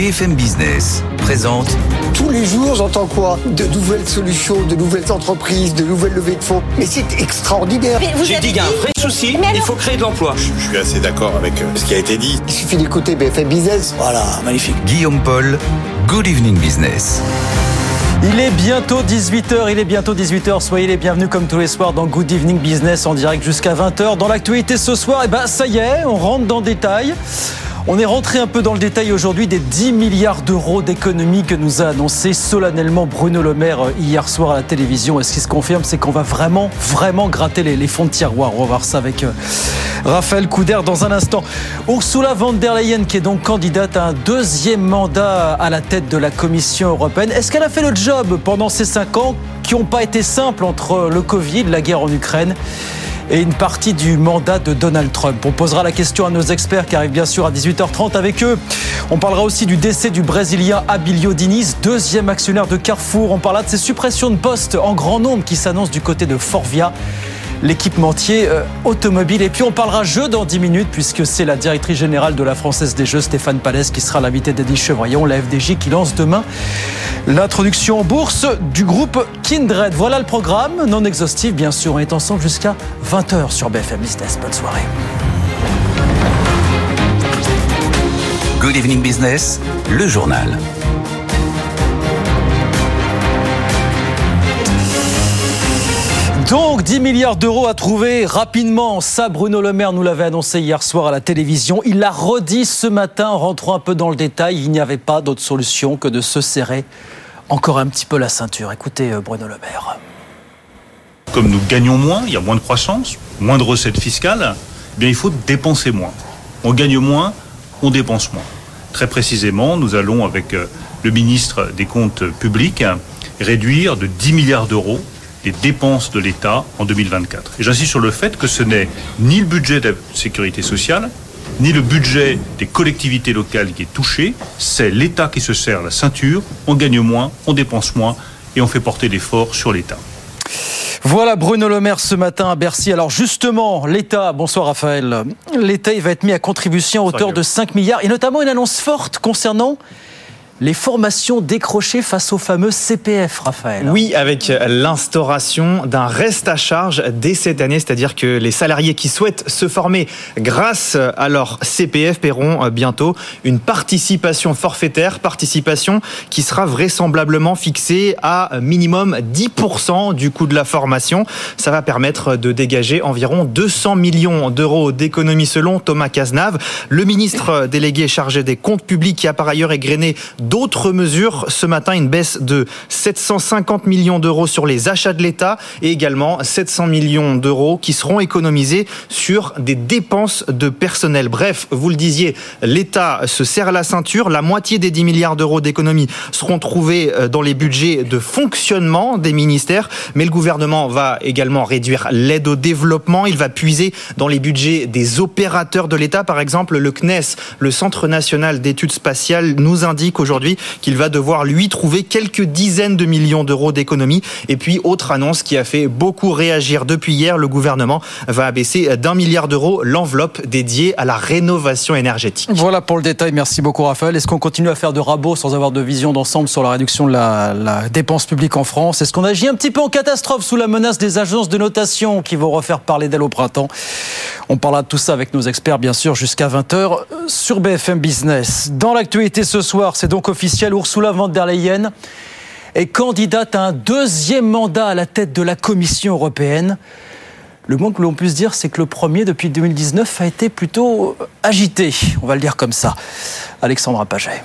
BFM Business présente Tous les jours, j'entends quoi De nouvelles solutions, de nouvelles entreprises, de nouvelles levées de fonds. Mais c'est extraordinaire. J'ai dit qu'il y a un vrai souci, il faut créer de l'emploi. Je suis assez d'accord avec euh, ce qui a été dit. Il suffit d'écouter BFM Business. Voilà, magnifique. Guillaume Paul, Good Evening Business. Il est bientôt 18h, il est bientôt 18h, soyez les bienvenus comme tous les soirs dans Good Evening Business en direct jusqu'à 20h. Dans l'actualité ce soir, et ben ça y est, on rentre dans le détail. On est rentré un peu dans le détail aujourd'hui des 10 milliards d'euros d'économies que nous a annoncé solennellement Bruno Le Maire euh, hier soir à la télévision. Et ce qui se confirme, c'est qu'on va vraiment, vraiment gratter les, fonds de tiroir. On va voir ça avec euh, Raphaël Couder dans un instant. Ursula von der Leyen, qui est donc candidate à un deuxième mandat à la tête de la Commission européenne. Est-ce qu'elle a fait le job pendant ces cinq ans qui n'ont pas été simples entre le Covid, la guerre en Ukraine et une partie du mandat de Donald Trump. On posera la question à nos experts qui arrivent bien sûr à 18h30 avec eux. On parlera aussi du décès du Brésilien Abilio Diniz, deuxième actionnaire de Carrefour. On parlera de ces suppressions de postes en grand nombre qui s'annoncent du côté de Forvia l'équipementier euh, automobile. Et puis on parlera jeu dans 10 minutes puisque c'est la directrice générale de la Française des Jeux, Stéphane Palès, qui sera l'invité d'Eddie Chevrillon, la FDJ qui lance demain l'introduction en bourse du groupe Kindred. Voilà le programme, non exhaustif bien sûr. On est ensemble jusqu'à 20h sur BFM Business. Bonne soirée. Good Evening Business, le journal. Donc 10 milliards d'euros à trouver rapidement. Ça, Bruno Le Maire nous l'avait annoncé hier soir à la télévision. Il l'a redit ce matin en rentrant un peu dans le détail. Il n'y avait pas d'autre solution que de se serrer encore un petit peu la ceinture. Écoutez Bruno Le Maire. Comme nous gagnons moins, il y a moins de croissance, moins de recettes fiscales, eh bien il faut dépenser moins. On gagne moins, on dépense moins. Très précisément, nous allons avec le ministre des Comptes publics réduire de 10 milliards d'euros les dépenses de l'État en 2024. Et j'insiste sur le fait que ce n'est ni le budget de la sécurité sociale, ni le budget des collectivités locales qui est touché, c'est l'État qui se serre la ceinture, on gagne moins, on dépense moins et on fait porter l'effort sur l'État. Voilà Bruno Le Maire ce matin à Bercy. Alors justement, l'État, bonsoir Raphaël, l'État va être mis à contribution à hauteur de 5 milliards et notamment une annonce forte concernant les formations décrochées face au fameux CPF, Raphaël. Oui, avec l'instauration d'un reste à charge dès cette année, c'est-à-dire que les salariés qui souhaitent se former grâce à leur CPF paieront bientôt une participation forfaitaire, participation qui sera vraisemblablement fixée à minimum 10% du coût de la formation. Ça va permettre de dégager environ 200 millions d'euros d'économies selon Thomas Cazenave, le ministre délégué chargé des comptes publics qui a par ailleurs égrené d'autres mesures. Ce matin, une baisse de 750 millions d'euros sur les achats de l'État et également 700 millions d'euros qui seront économisés sur des dépenses de personnel. Bref, vous le disiez, l'État se serre la ceinture. La moitié des 10 milliards d'euros d'économies seront trouvés dans les budgets de fonctionnement des ministères. Mais le gouvernement va également réduire l'aide au développement. Il va puiser dans les budgets des opérateurs de l'État. Par exemple, le CNES, le Centre national d'études spatiales, nous indique aujourd'hui qu'il va devoir lui trouver quelques dizaines de millions d'euros d'économies. Et puis, autre annonce qui a fait beaucoup réagir depuis hier, le gouvernement va abaisser d'un milliard d'euros l'enveloppe dédiée à la rénovation énergétique. Voilà pour le détail. Merci beaucoup, Raphaël. Est-ce qu'on continue à faire de rabots sans avoir de vision d'ensemble sur la réduction de la, la dépense publique en France? Est-ce qu'on agit un petit peu en catastrophe sous la menace des agences de notation qui vont refaire parler d'elles au printemps? On parlera de tout ça avec nos experts, bien sûr, jusqu'à 20h sur BFM Business. Dans l'actualité ce soir, c'est donc officielle, Ursula von der Leyen est candidate à un deuxième mandat à la tête de la Commission européenne. Le moins que l'on puisse dire, c'est que le premier, depuis 2019, a été plutôt agité, on va le dire comme ça. Alexandra Paget.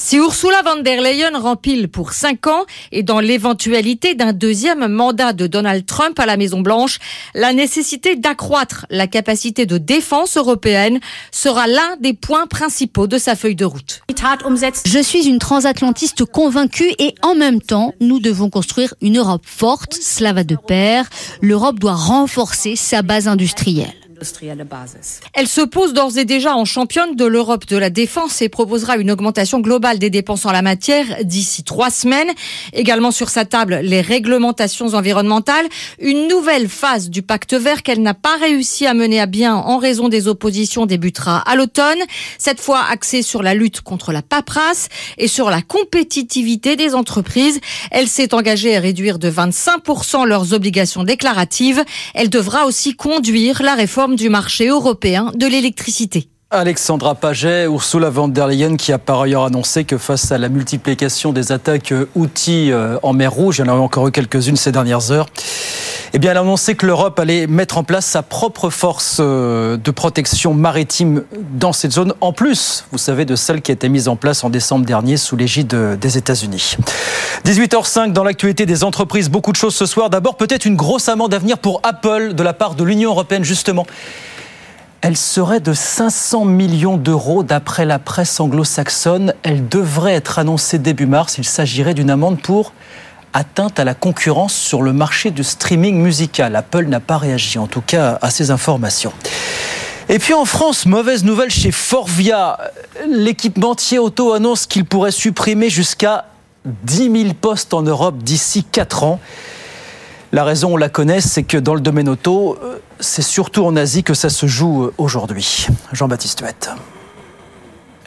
Si Ursula von der Leyen rempile pour cinq ans et dans l'éventualité d'un deuxième mandat de Donald Trump à la Maison-Blanche, la nécessité d'accroître la capacité de défense européenne sera l'un des points principaux de sa feuille de route. Je suis une transatlantiste convaincue et en même temps, nous devons construire une Europe forte, cela va de pair. L'Europe doit renforcer sa base industrielle. Elle se pose d'ores et déjà en championne de l'Europe de la défense et proposera une augmentation globale des dépenses en la matière d'ici trois semaines. Également sur sa table, les réglementations environnementales, une nouvelle phase du pacte vert qu'elle n'a pas réussi à mener à bien en raison des oppositions débutera à l'automne, cette fois axée sur la lutte contre la paperasse et sur la compétitivité des entreprises. Elle s'est engagée à réduire de 25% leurs obligations déclaratives. Elle devra aussi conduire la réforme du marché européen de l'électricité. Alexandra Paget, Ursula von der Leyen qui a par ailleurs annoncé que face à la multiplication des attaques outils euh, en mer Rouge, il y en a encore eu quelques-unes ces dernières heures, eh bien, elle a annoncé que l'Europe allait mettre en place sa propre force euh, de protection maritime dans cette zone, en plus, vous savez, de celle qui a été mise en place en décembre dernier sous l'égide des États-Unis. 18h05 dans l'actualité des entreprises, beaucoup de choses ce soir. D'abord, peut-être une grosse amende à venir pour Apple de la part de l'Union européenne, justement. Elle serait de 500 millions d'euros d'après la presse anglo-saxonne. Elle devrait être annoncée début mars. Il s'agirait d'une amende pour atteinte à la concurrence sur le marché du streaming musical. Apple n'a pas réagi, en tout cas, à ces informations. Et puis en France, mauvaise nouvelle chez Forvia. L'équipementier auto annonce qu'il pourrait supprimer jusqu'à 10 000 postes en Europe d'ici 4 ans. La raison, on la connaît, c'est que dans le domaine auto, euh, c'est surtout en Asie que ça se joue euh, aujourd'hui. Jean-Baptiste Huette.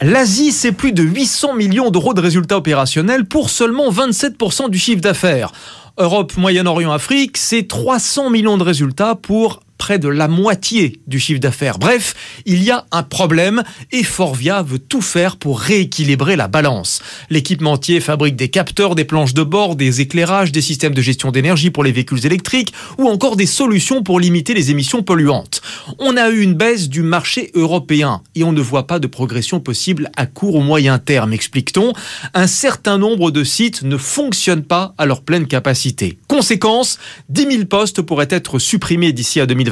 L'Asie, c'est plus de 800 millions d'euros de résultats opérationnels pour seulement 27% du chiffre d'affaires. Europe, Moyen-Orient, Afrique, c'est 300 millions de résultats pour près de la moitié du chiffre d'affaires. Bref, il y a un problème et Forvia veut tout faire pour rééquilibrer la balance. L'équipementier fabrique des capteurs, des planches de bord, des éclairages, des systèmes de gestion d'énergie pour les véhicules électriques ou encore des solutions pour limiter les émissions polluantes. On a eu une baisse du marché européen et on ne voit pas de progression possible à court ou moyen terme, explique-t-on. Un certain nombre de sites ne fonctionnent pas à leur pleine capacité. Conséquence, 10 000 postes pourraient être supprimés d'ici à 2020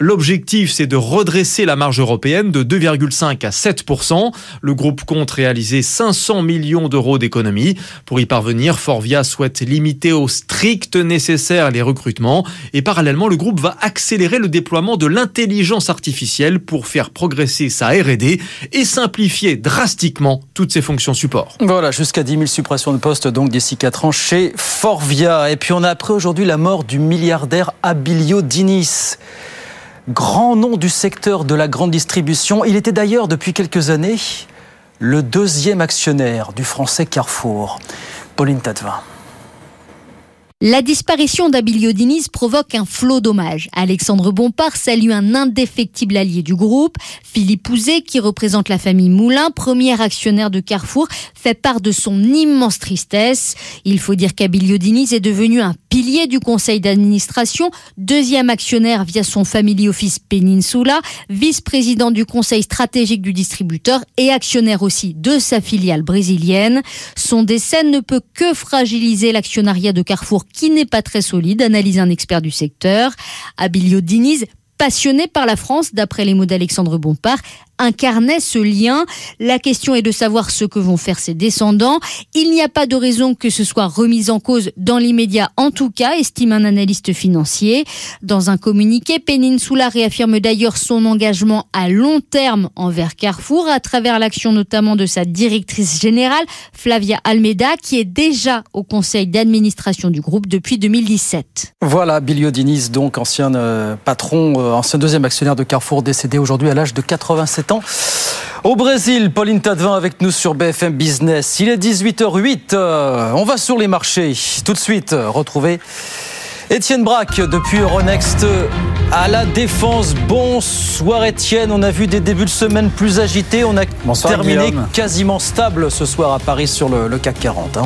L'objectif, c'est de redresser la marge européenne de 2,5 à 7% Le groupe compte réaliser 500 millions d'euros d'économies. Pour y parvenir, Forvia souhaite limiter au strict nécessaire les recrutements et parallèlement, le groupe va accélérer le déploiement de l'intelligence artificielle pour faire progresser sa R&D et simplifier drastiquement toutes ses fonctions support. Voilà, jusqu'à 10 000 suppressions de postes donc d'ici 4 ans chez Forvia. Et puis on a appris aujourd'hui la mort du milliardaire Abilio Dinis grand nom du secteur de la grande distribution. Il était d'ailleurs depuis quelques années le deuxième actionnaire du français Carrefour. Pauline Tatvin. La disparition d'Abilio Diniz provoque un flot d'hommages. Alexandre Bompard salue un indéfectible allié du groupe. Philippe Pouzet, qui représente la famille Moulin, premier actionnaire de Carrefour, fait part de son immense tristesse. Il faut dire qu'Abilio Diniz est devenu un pilier du conseil d'administration, deuxième actionnaire via son family office Peninsula, vice-président du conseil stratégique du distributeur et actionnaire aussi de sa filiale brésilienne. Son décès ne peut que fragiliser l'actionnariat de Carrefour qui n'est pas très solide, analyse un expert du secteur. Abilio Diniz passionné par la France, d'après les mots d'Alexandre Bompard, incarnait ce lien. La question est de savoir ce que vont faire ses descendants. Il n'y a pas de raison que ce soit remis en cause dans l'immédiat, en tout cas, estime un analyste financier. Dans un communiqué, Peninsula réaffirme d'ailleurs son engagement à long terme envers Carrefour, à travers l'action notamment de sa directrice générale, Flavia Almeida, qui est déjà au conseil d'administration du groupe depuis 2017. Voilà, Bilio Diniz, donc ancien euh, patron, euh, ancien deuxième actionnaire de Carrefour, décédé aujourd'hui à l'âge de 87 ans. Au Brésil, Pauline Tadevin avec nous sur BFM Business. Il est 18h08. Euh, on va sur les marchés. Tout de suite, euh, retrouver Étienne Braque depuis Euronext à la défense. Bonsoir Étienne. On a vu des débuts de semaine plus agités. On a terminé quasiment stable ce soir à Paris sur le, CAC 40.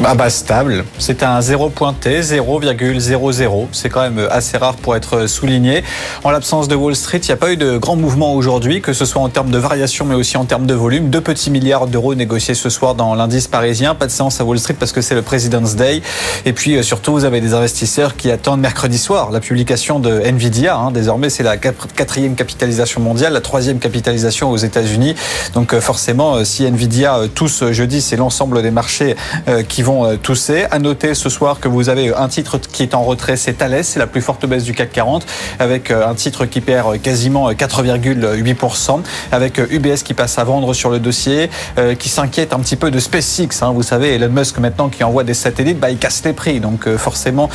Bah, bah, stable. C'est un 0 pointé, 0,00. C'est quand même assez rare pour être souligné. En l'absence de Wall Street, il n'y a pas eu de grands mouvements aujourd'hui, que ce soit en termes de variation, mais aussi en termes de volume. Deux petits milliards d'euros négociés ce soir dans l'indice parisien. Pas de séance à Wall Street parce que c'est le President's Day. Et puis euh, surtout, vous avez des investisseurs qui attendent mercredi soir la publication de Nvidia. Hein. Désormais, c'est la quatrième capitalisation mondiale, la troisième capitalisation aux États-Unis. Donc euh, forcément, euh, si Nvidia tous jeudi, c'est l'ensemble des marchés qui vont vont tousser. À noter ce soir que vous avez un titre qui est en retrait, c'est Thales, c'est la plus forte baisse du CAC 40, avec un titre qui perd quasiment 4,8%, avec UBS qui passe à vendre sur le dossier, qui s'inquiète un petit peu de SpaceX. Hein. Vous savez, Elon Musk maintenant qui envoie des satellites, bah, il casse les prix. Donc forcément,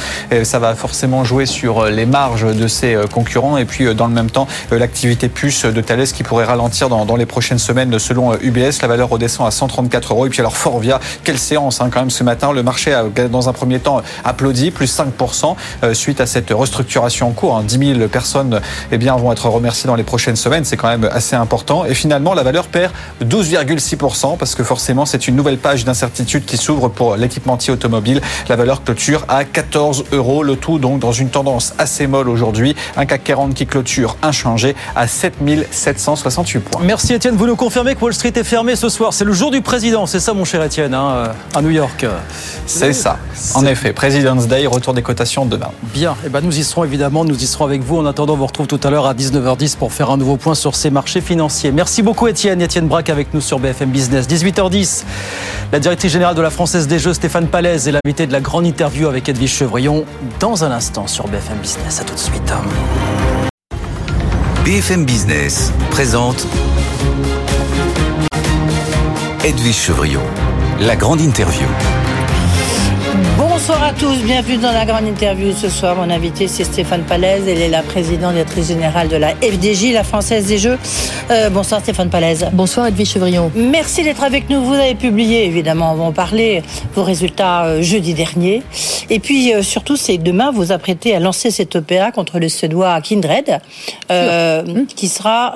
ça va forcément jouer sur les marges de ses concurrents. Et puis dans le même temps, l'activité puce de Thales qui pourrait ralentir dans, dans les prochaines semaines selon UBS. La valeur redescend à 134 euros. Et puis alors Forvia, quelle séance hein, quand même ce matin. Le marché a dans un premier temps applaudi, plus 5% euh, suite à cette restructuration en cours. 10 hein. 000 personnes eh bien, vont être remerciées dans les prochaines semaines. C'est quand même assez important. Et finalement, la valeur perd 12,6% parce que forcément, c'est une nouvelle page d'incertitude qui s'ouvre pour l'équipementier automobile. La valeur clôture à 14 euros. Le tout donc dans une tendance assez molle aujourd'hui. Un CAC 40 qui clôture inchangé à 7768 points. Merci Étienne. Vous nous confirmez que Wall Street est fermé ce soir. C'est le jour du président. C'est ça, mon cher Étienne, hein, à New York. C'est ça. En effet, President's Day, retour des cotations demain. Bien. Et eh ben, nous y serons évidemment. Nous y serons avec vous. En attendant, on vous retrouve tout à l'heure à 19h10 pour faire un nouveau point sur ces marchés financiers. Merci beaucoup, Étienne. Étienne Braque avec nous sur BFM Business. 18h10. La directrice générale de la Française des Jeux, Stéphane Palaise, est l'invité de la grande interview avec Edwige Chevrillon dans un instant sur BFM Business. À tout de suite. BFM Business présente Edwige Chevrillon, la grande interview. Bonsoir à tous, bienvenue dans la grande interview. Ce soir, mon invité, c'est Stéphane Palaise. Elle est la présidente directrice générale de la FDJ, la Française des Jeux. Euh, bonsoir Stéphane Palaise. Bonsoir Edwige Chevrillon. Merci d'être avec nous. Vous avez publié, évidemment, on va en parler, vos résultats euh, jeudi dernier. Et puis, euh, surtout, c'est demain, vous apprêtez à lancer cette opéra contre le Suédois Kindred, hum. qui sera...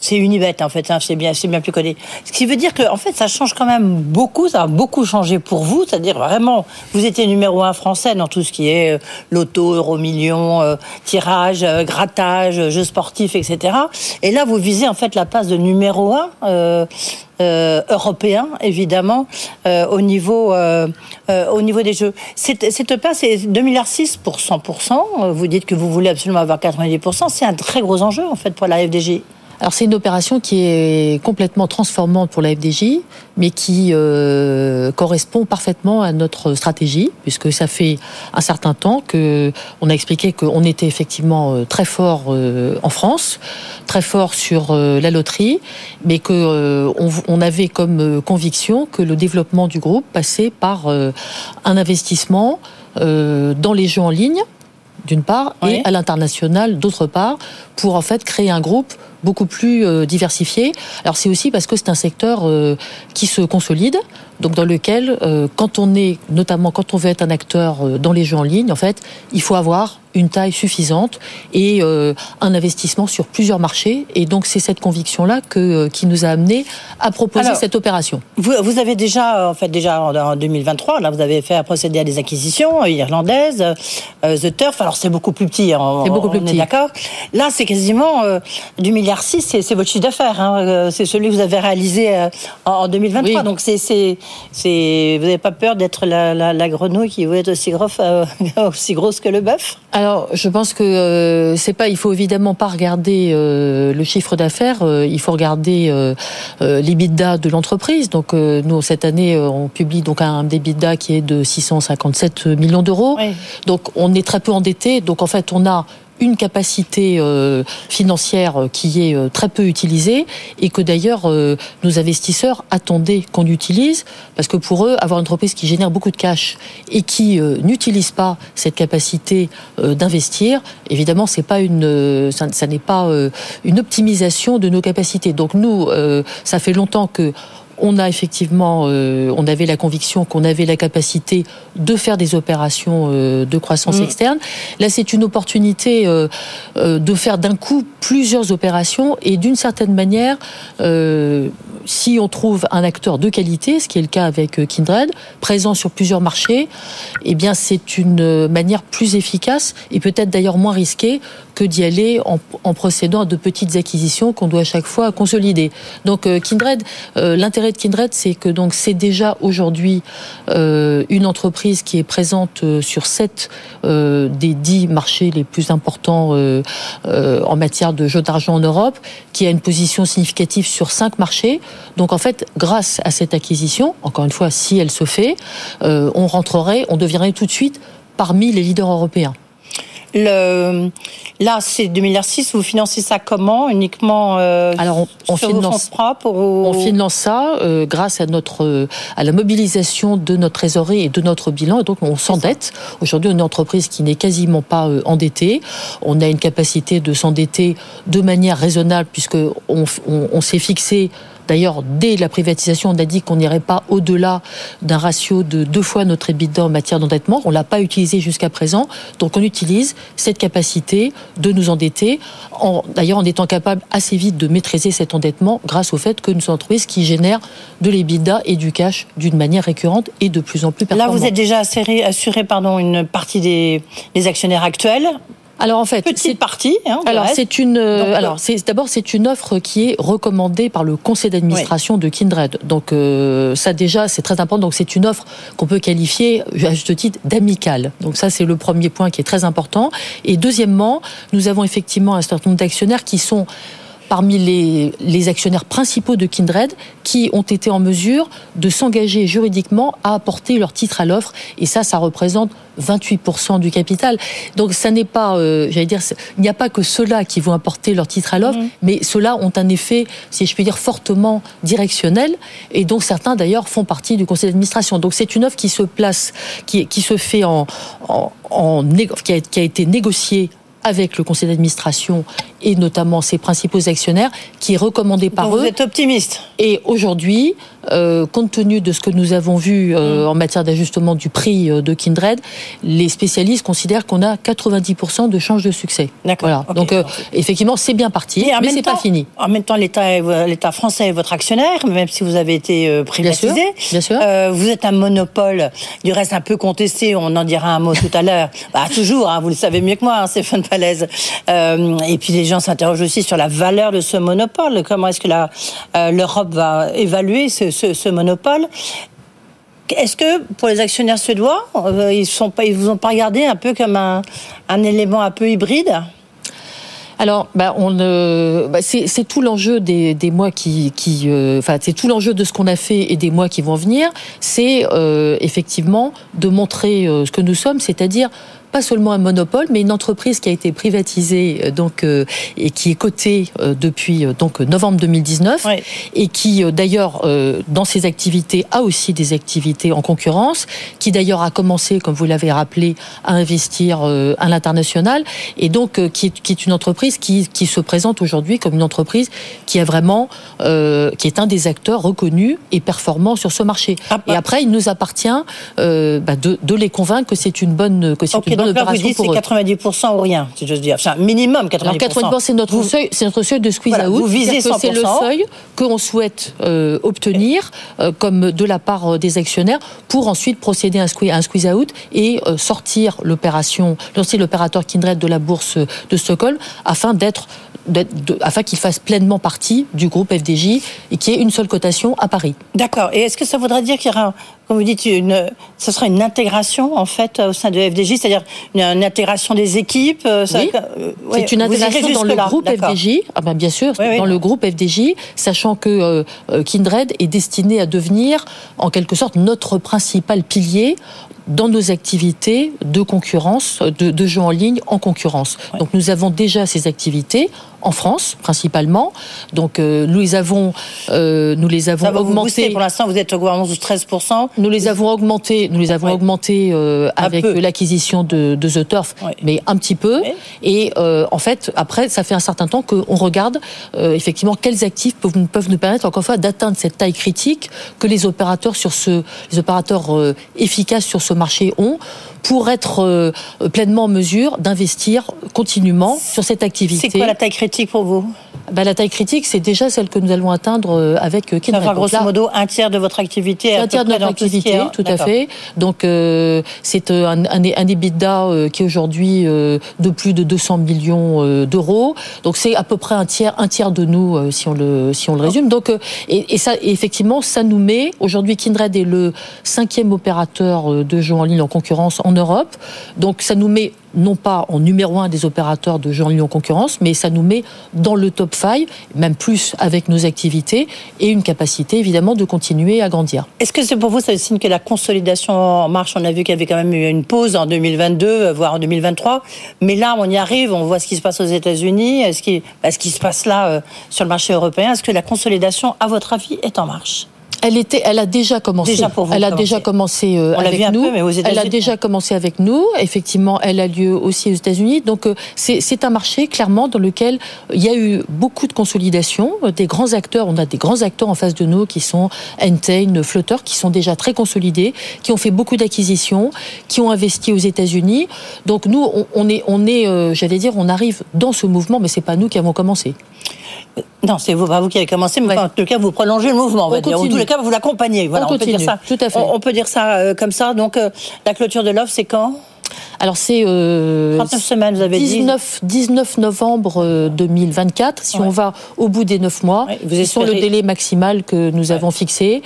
c'est Unibet, en fait, hein, c'est bien, bien plus connu. Ce qui veut dire que, en fait, ça change quand même beaucoup, ça a beaucoup changé pour vous, c'est-à-dire vraiment vous étiez numéro un français dans tout ce qui est euh, loto, euro million, euh, tirage, euh, grattage, jeux sportifs, etc. Et là, vous visez en fait la place de numéro un. européen, évidemment, au, niveau, au niveau des jeux. Cette, cette place est 2,6 milliards pour 100%. Vous dites que vous voulez absolument avoir 90%. C'est un très gros enjeu, en fait, pour la FDJ. Alors c'est une opération qui est complètement transformante pour la FDJ, mais qui euh, correspond parfaitement à notre stratégie, puisque ça fait un certain temps que on a expliqué qu'on était effectivement euh, très fort euh, en France, très fort sur la loterie, mais que on, avait comme conviction que le développement du groupe passait par un investissement dans les jeux en ligne d'une part, et à l'international d'autre part, pour en fait créer un groupe beaucoup plus euh, diversifié. Alors c'est aussi parce que c'est un secteur euh, qui se consolide, donc dans lequel, euh, quand on est, notamment quand on veut être un acteur dans les jeux en ligne, en fait, il faut avoir une taille suffisante et un investissement sur plusieurs marchés. Et donc c'est cette conviction-là que, qui nous a amené à proposer cette opération. Vous, vous, avez déjà, en fait, déjà en 2023, là, vous avez fait procéder à des acquisitions irlandaises, The Turf. Alors c'est beaucoup plus petit. C'est beaucoup plus petit. D'accord. Là, c'est quasiment du milliard c'est votre chiffre d'affaires. Hein. Euh, c'est celui que vous avez réalisé euh, en 2023. Donc, c'est, vous n'avez pas peur d'être la, grenouille qui veut être aussi, grosse, euh, aussi grosse que le bœuf? Alors, je pense que c'est pas. Il faut évidemment pas regarder le chiffre d'affaires. il faut regarder l'EBITDA de l'entreprise. Donc, nous, cette année, on publie donc un EBITDA qui est de 657 millions d'euros. Donc, on est très peu endetté. Donc, en fait, on a une capacité euh, financière qui est euh, très peu utilisée et que d'ailleurs euh, nos investisseurs attendaient qu'on utilise parce que pour eux, avoir une entreprise qui génère beaucoup de cash et qui n'utilise pas cette capacité d'investir, évidemment, c'est pas une, ça n'est pas une optimisation de nos capacités. Donc nous, ça fait longtemps que on a effectivement, euh, on avait la conviction qu'on avait la capacité de faire des opérations euh, de croissance mm. externe. Là, c'est une opportunité euh, de faire d'un coup plusieurs opérations et d'une certaine manière, si on trouve un acteur de qualité, ce qui est le cas avec Kindred, présent sur plusieurs marchés, eh bien, c'est une manière plus efficace et peut-être d'ailleurs moins risquée que d'y aller en, procédant à de petites acquisitions qu'on doit à chaque fois consolider. Donc, Kindred, l'intérêt de Kindred, c'est que donc c'est déjà aujourd'hui euh, une entreprise qui est présente euh, sur sept euh, des dix marchés les plus importants en matière de jeux d'argent en Europe, qui a une position significative sur cinq marchés. Donc en fait, grâce à cette acquisition, encore une fois, si elle se fait, euh, on rentrerait, on deviendrait tout de suite parmi les leaders européens. Là, c'est 2006. Vous financez ça comment Uniquement euh, Alors, on, on sur finance, vos fonds propres ou- on finance ça euh, grâce à notre euh, à la mobilisation de notre trésorerie et de notre bilan. Et donc, on s'endette. Aujourd'hui, on est une entreprise qui n'est quasiment pas endettée. On a une capacité de s'endetter de manière raisonnable puisque on, on- on s'est fixé. D'ailleurs, dès la privatisation, on a dit qu'on n'irait pas au-delà d'un ratio de deux fois notre EBITDA en matière d'endettement. On l'a pas utilisé jusqu'à présent. Donc, on utilise cette capacité de nous endetter, en, d'ailleurs en étant capable assez vite de maîtriser cet endettement grâce au fait que nous sommes une entreprise qui génère de l'EBITDA et du cash d'une manière récurrente et de plus en plus Là, performante. vous êtes déjà assuré, assuré pardon, une partie des, des actionnaires actuels. Alors en fait, petite partie. Hein, Alors c'est une euh, alors c'est d'abord c'est une offre qui est recommandée par le conseil d'administration de Kindred. Donc euh, ça déjà c'est très important. Donc c'est une offre qu'on peut qualifier à juste titre d'amicale. Donc ça c'est le premier point qui est très important. Et deuxièmement, nous avons effectivement un certain nombre d'actionnaires qui sont parmi les, les actionnaires principaux de Kindred qui ont été en mesure de s'engager juridiquement à apporter leur titre à l'offre. Et ça, ça représente 28% du capital. Donc ça n'est pas, euh, j'allais dire, il n'y a pas que ceux-là qui vont apporter leur titre à l'offre, mais ceux-là ont un effet, si je puis dire, fortement directionnel. Et donc certains d'ailleurs font partie du conseil d'administration. Donc c'est une offre qui se place, qui, qui se fait en, en, en négo- qui, a, qui a été négociée avec le conseil d'administration et notamment ses principaux actionnaires, qui est recommandé par Donc, eux. vous êtes optimiste. Et aujourd'hui, euh, compte tenu de ce que nous avons vu euh, en matière d'ajustement du prix euh, de Kindred, les spécialistes considèrent qu'on a 90% de chances de succès. Voilà. Donc effectivement, c'est bien parti, Mais en mais c'est pas fini. En même temps, l'État français est votre actionnaire, même si vous avez été privatisé. Bien sûr, bien sûr. Vous êtes un monopole, du reste un peu contesté. On en dira un mot tout à l'heure. Bah, toujours, hein, vous le savez mieux que moi, hein, Stéphane Palaise. Et puis les gens s'interrogent aussi sur la valeur de ce monopole. Comment est-ce que l'Europe va évaluer ce, ce- monopole est-ce que pour les actionnaires suédois, euh, ils ils vous ont pas regardé un peu comme un, élément un peu hybride? Alors, bah, bah, c'est tout l'enjeu des, mois qui, euh, enfin, c'est tout l'enjeu de ce qu'on a fait et des mois qui vont venir. C'est euh, effectivement de montrer ce que nous sommes, c'est-à-dire pas seulement un monopole, mais une entreprise qui a été privatisée euh, donc euh, et qui est cotée euh, depuis euh, donc novembre 2019 et qui euh, d'ailleurs euh, dans ses activités a aussi des activités en concurrence, qui d'ailleurs a commencé, comme vous l'avez rappelé, à investir euh, à l'international et donc euh, qui, est, qui est une entreprise qui, qui se présente aujourd'hui comme une entreprise qui a vraiment euh, qui est un des acteurs reconnus et performants sur ce marché. Et après, il nous appartient euh, bah, de, de les convaincre que c'est une bonne que c'est Ok, une bonne donc là, vous dites c'est pour eux. 90% ou rien, si j'ose dire. Enfin, minimum 90%. Alors 90% c'est notre seuil, c'est notre seuil de squeeze Voilà, out. vous visez C'est-à-dire que C'est le 100%. seuil qu'on souhaite euh, obtenir euh, comme de la part euh, des actionnaires pour ensuite procéder à un squeeze, à un squeeze out et euh, sortir l'opération, lancer l'opérateur Kindred de la bourse de Stockholm afin d'être- de- afin qu'il fasse pleinement partie du groupe FDJ et qu'il y ait une seule cotation à Paris. D'accord. Et est-ce que ça voudrait dire qu'il y aura, comme vous dites, une, ce sera une intégration en fait au sein de FDJ, c'est-à-dire une, une intégration des équipes euh, ça- Oui. euh, ouais, c'est une intégration dans le groupe. FDJ. Ah ben bien sûr, Oui, oui. dans le groupe FDJ, sachant que euh, Kindred est destiné à devenir en quelque sorte notre principal pilier dans nos activités de concurrence, de, de jeux en ligne en concurrence. Donc nous avons déjà ces activités en France principalement. Donc euh, nous les avons, euh, nous les avons augmentés. Pour l'instant, vous êtes au 11 ou 13 Nous les avons augmentés, nous les avons augmentés euh, avec l'acquisition de, de The Turf, mais un petit peu. Et en fait, après, ça fait un certain temps qu'on regarde effectivement quels actifs peuvent, nous- peuvent nous permettre encore une fois d'atteindre cette taille critique que les opérateurs sur ce, les opérateurs efficaces sur ce marché ont pour être pleinement en mesure d'investir continuellement sur cette activité. C'est quoi la taille critique pour vous Ben, La taille critique, c'est déjà celle que nous allons atteindre euh, avec euh, Kindred. Enfin, grosso là- modo, un tiers de votre activité. un tiers de notre activité, tout à fait. Donc euh, c'est un, un, un EBITDA qui est aujourd'hui de plus de 200 millions d'euros. Donc c'est à peu près un tiers, un tiers de nous si on le si on le résume. Donc et, et ça effectivement ça nous met aujourd'hui Kindred est le cinquième opérateur de jeux en ligne en concurrence en Europe. Donc ça nous met non pas en numéro un des opérateurs de jeux en en concurrence, mais ça nous met dans le top 5, même plus avec nos activités, et une capacité évidemment de continuer à grandir. Est-ce que c'est pour vous, ça signe que la consolidation en marche On a vu qu'il y avait quand même eu une pause en 2022, voire en 2023, mais là on y arrive, on voit ce qui se passe aux États-Unis, ce qui, ce qui se passe là euh, sur le marché européen. Est-ce que la consolidation, à votre avis, est en marche? Elle était, elle a déjà commencé. Déjà pour vous, elle a commencé. déjà commencé euh, On avec nous. peu, mais aux elle a déjà commencé avec nous. Effectivement, elle a lieu aussi aux États-Unis. Donc euh, c'est c'est un marché clairement dans lequel il y a eu beaucoup de consolidation. Euh, Des grands acteurs, on a des grands acteurs en face de nous qui sont Entain, Flutter, qui sont déjà très consolidés, qui ont fait beaucoup d'acquisitions, qui ont investi aux États-Unis. Donc nous, on, on est, on est, euh, j'allais dire, on arrive dans ce mouvement, mais c'est pas nous qui avons commencé. Non, c'est vous, pas vous qui avez commencé, mais en tout cas, vous prolongez le mouvement, on va dire. En tous les cas, vous l'accompagnez. Voilà, On peut dire ça. tout à fait. On, on peut dire ça euh, comme ça. Donc, euh, la clôture de l'offre, c'est quand? Alors c'est euh, 39 semaines, vous avez dit. 19, 19 novembre euh, 2024. Si Ouais. on va au bout des 9 mois, vous c'est sur le délai maximal que nous avons fixé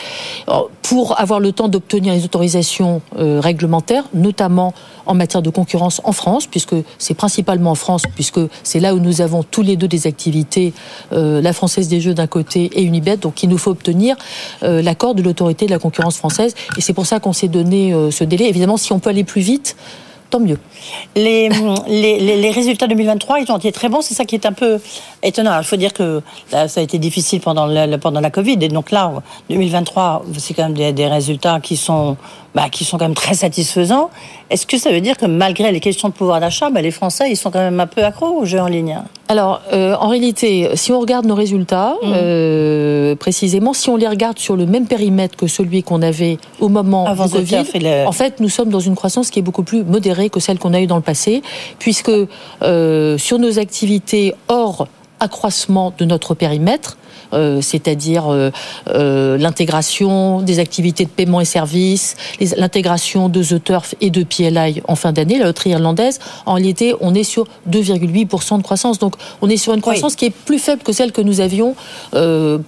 Alors, pour avoir le temps d'obtenir les autorisations euh, réglementaires, notamment en matière de concurrence en France, puisque c'est principalement en France, puisque c'est là où nous avons tous les deux des activités, euh, la Française des Jeux d'un côté et Unibet, donc il nous faut obtenir euh, l'accord de l'autorité de la concurrence française, et c'est pour ça qu'on s'est donné euh, ce délai. Évidemment, si on peut aller plus vite, tant mieux. Les, les, les, les résultats 2023, ils ont été très bons. C'est ça qui est un peu étonnant. Il faut dire que là, ça a été difficile pendant la, pendant la Covid. Et donc là, 2023, c'est quand même des, des résultats qui sont, bah, qui sont quand même très satisfaisants. Est-ce que ça veut dire que malgré les questions de pouvoir d'achat, bah, les Français, ils sont quand même un peu accros aux jeux en ligne Alors, euh, en réalité, si on regarde nos résultats, Mhm. euh, précisément, si on les regarde sur le même périmètre que celui qu'on avait au moment Avant du Covid, tu fait le- en fait, nous sommes dans une croissance qui est beaucoup plus modérée que celle qu'on a eue dans le passé, puisque euh, sur nos activités hors accroissement de notre périmètre, euh, c'est-à-dire euh, euh, l'intégration des activités de paiement et services, l'intégration de The Turf et de PLI en fin d'année, la loterie irlandaise, en réalité, on est sur 2,8% de croissance. Donc, on est sur une croissance qui est plus faible que celle que nous avions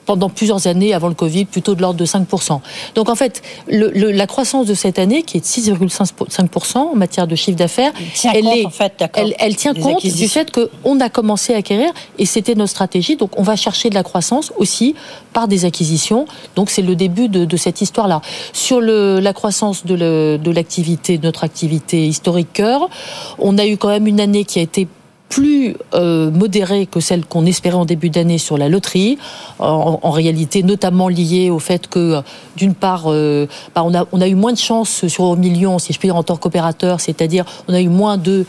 pendant plusieurs années avant le Covid, plutôt de l'ordre de 5%. Donc, en fait, le- le- la croissance de cette année, qui est de 6,5% en matière de chiffre d'affaires, elle, compte, est- en fait, d'accord, elle, elle tient compte du fait qu'on a commencé à acquérir et c'était notre stratégie. Donc, on va chercher de la croissance aussi par des acquisitions. Donc, c'est le début de, cette histoire-là. Sur la croissance de l'activité, de notre activité historique cœur, on a eu quand même une année qui a été plus euh, modérée que celle qu'on espérait en début d'année sur la loterie, en, réalité notamment liée au fait que, d'une part, euh, bah, on, a, on a eu moins de chance sur au million, si je puis dire, en tant qu'opérateur, c'est-à-dire on a eu moins de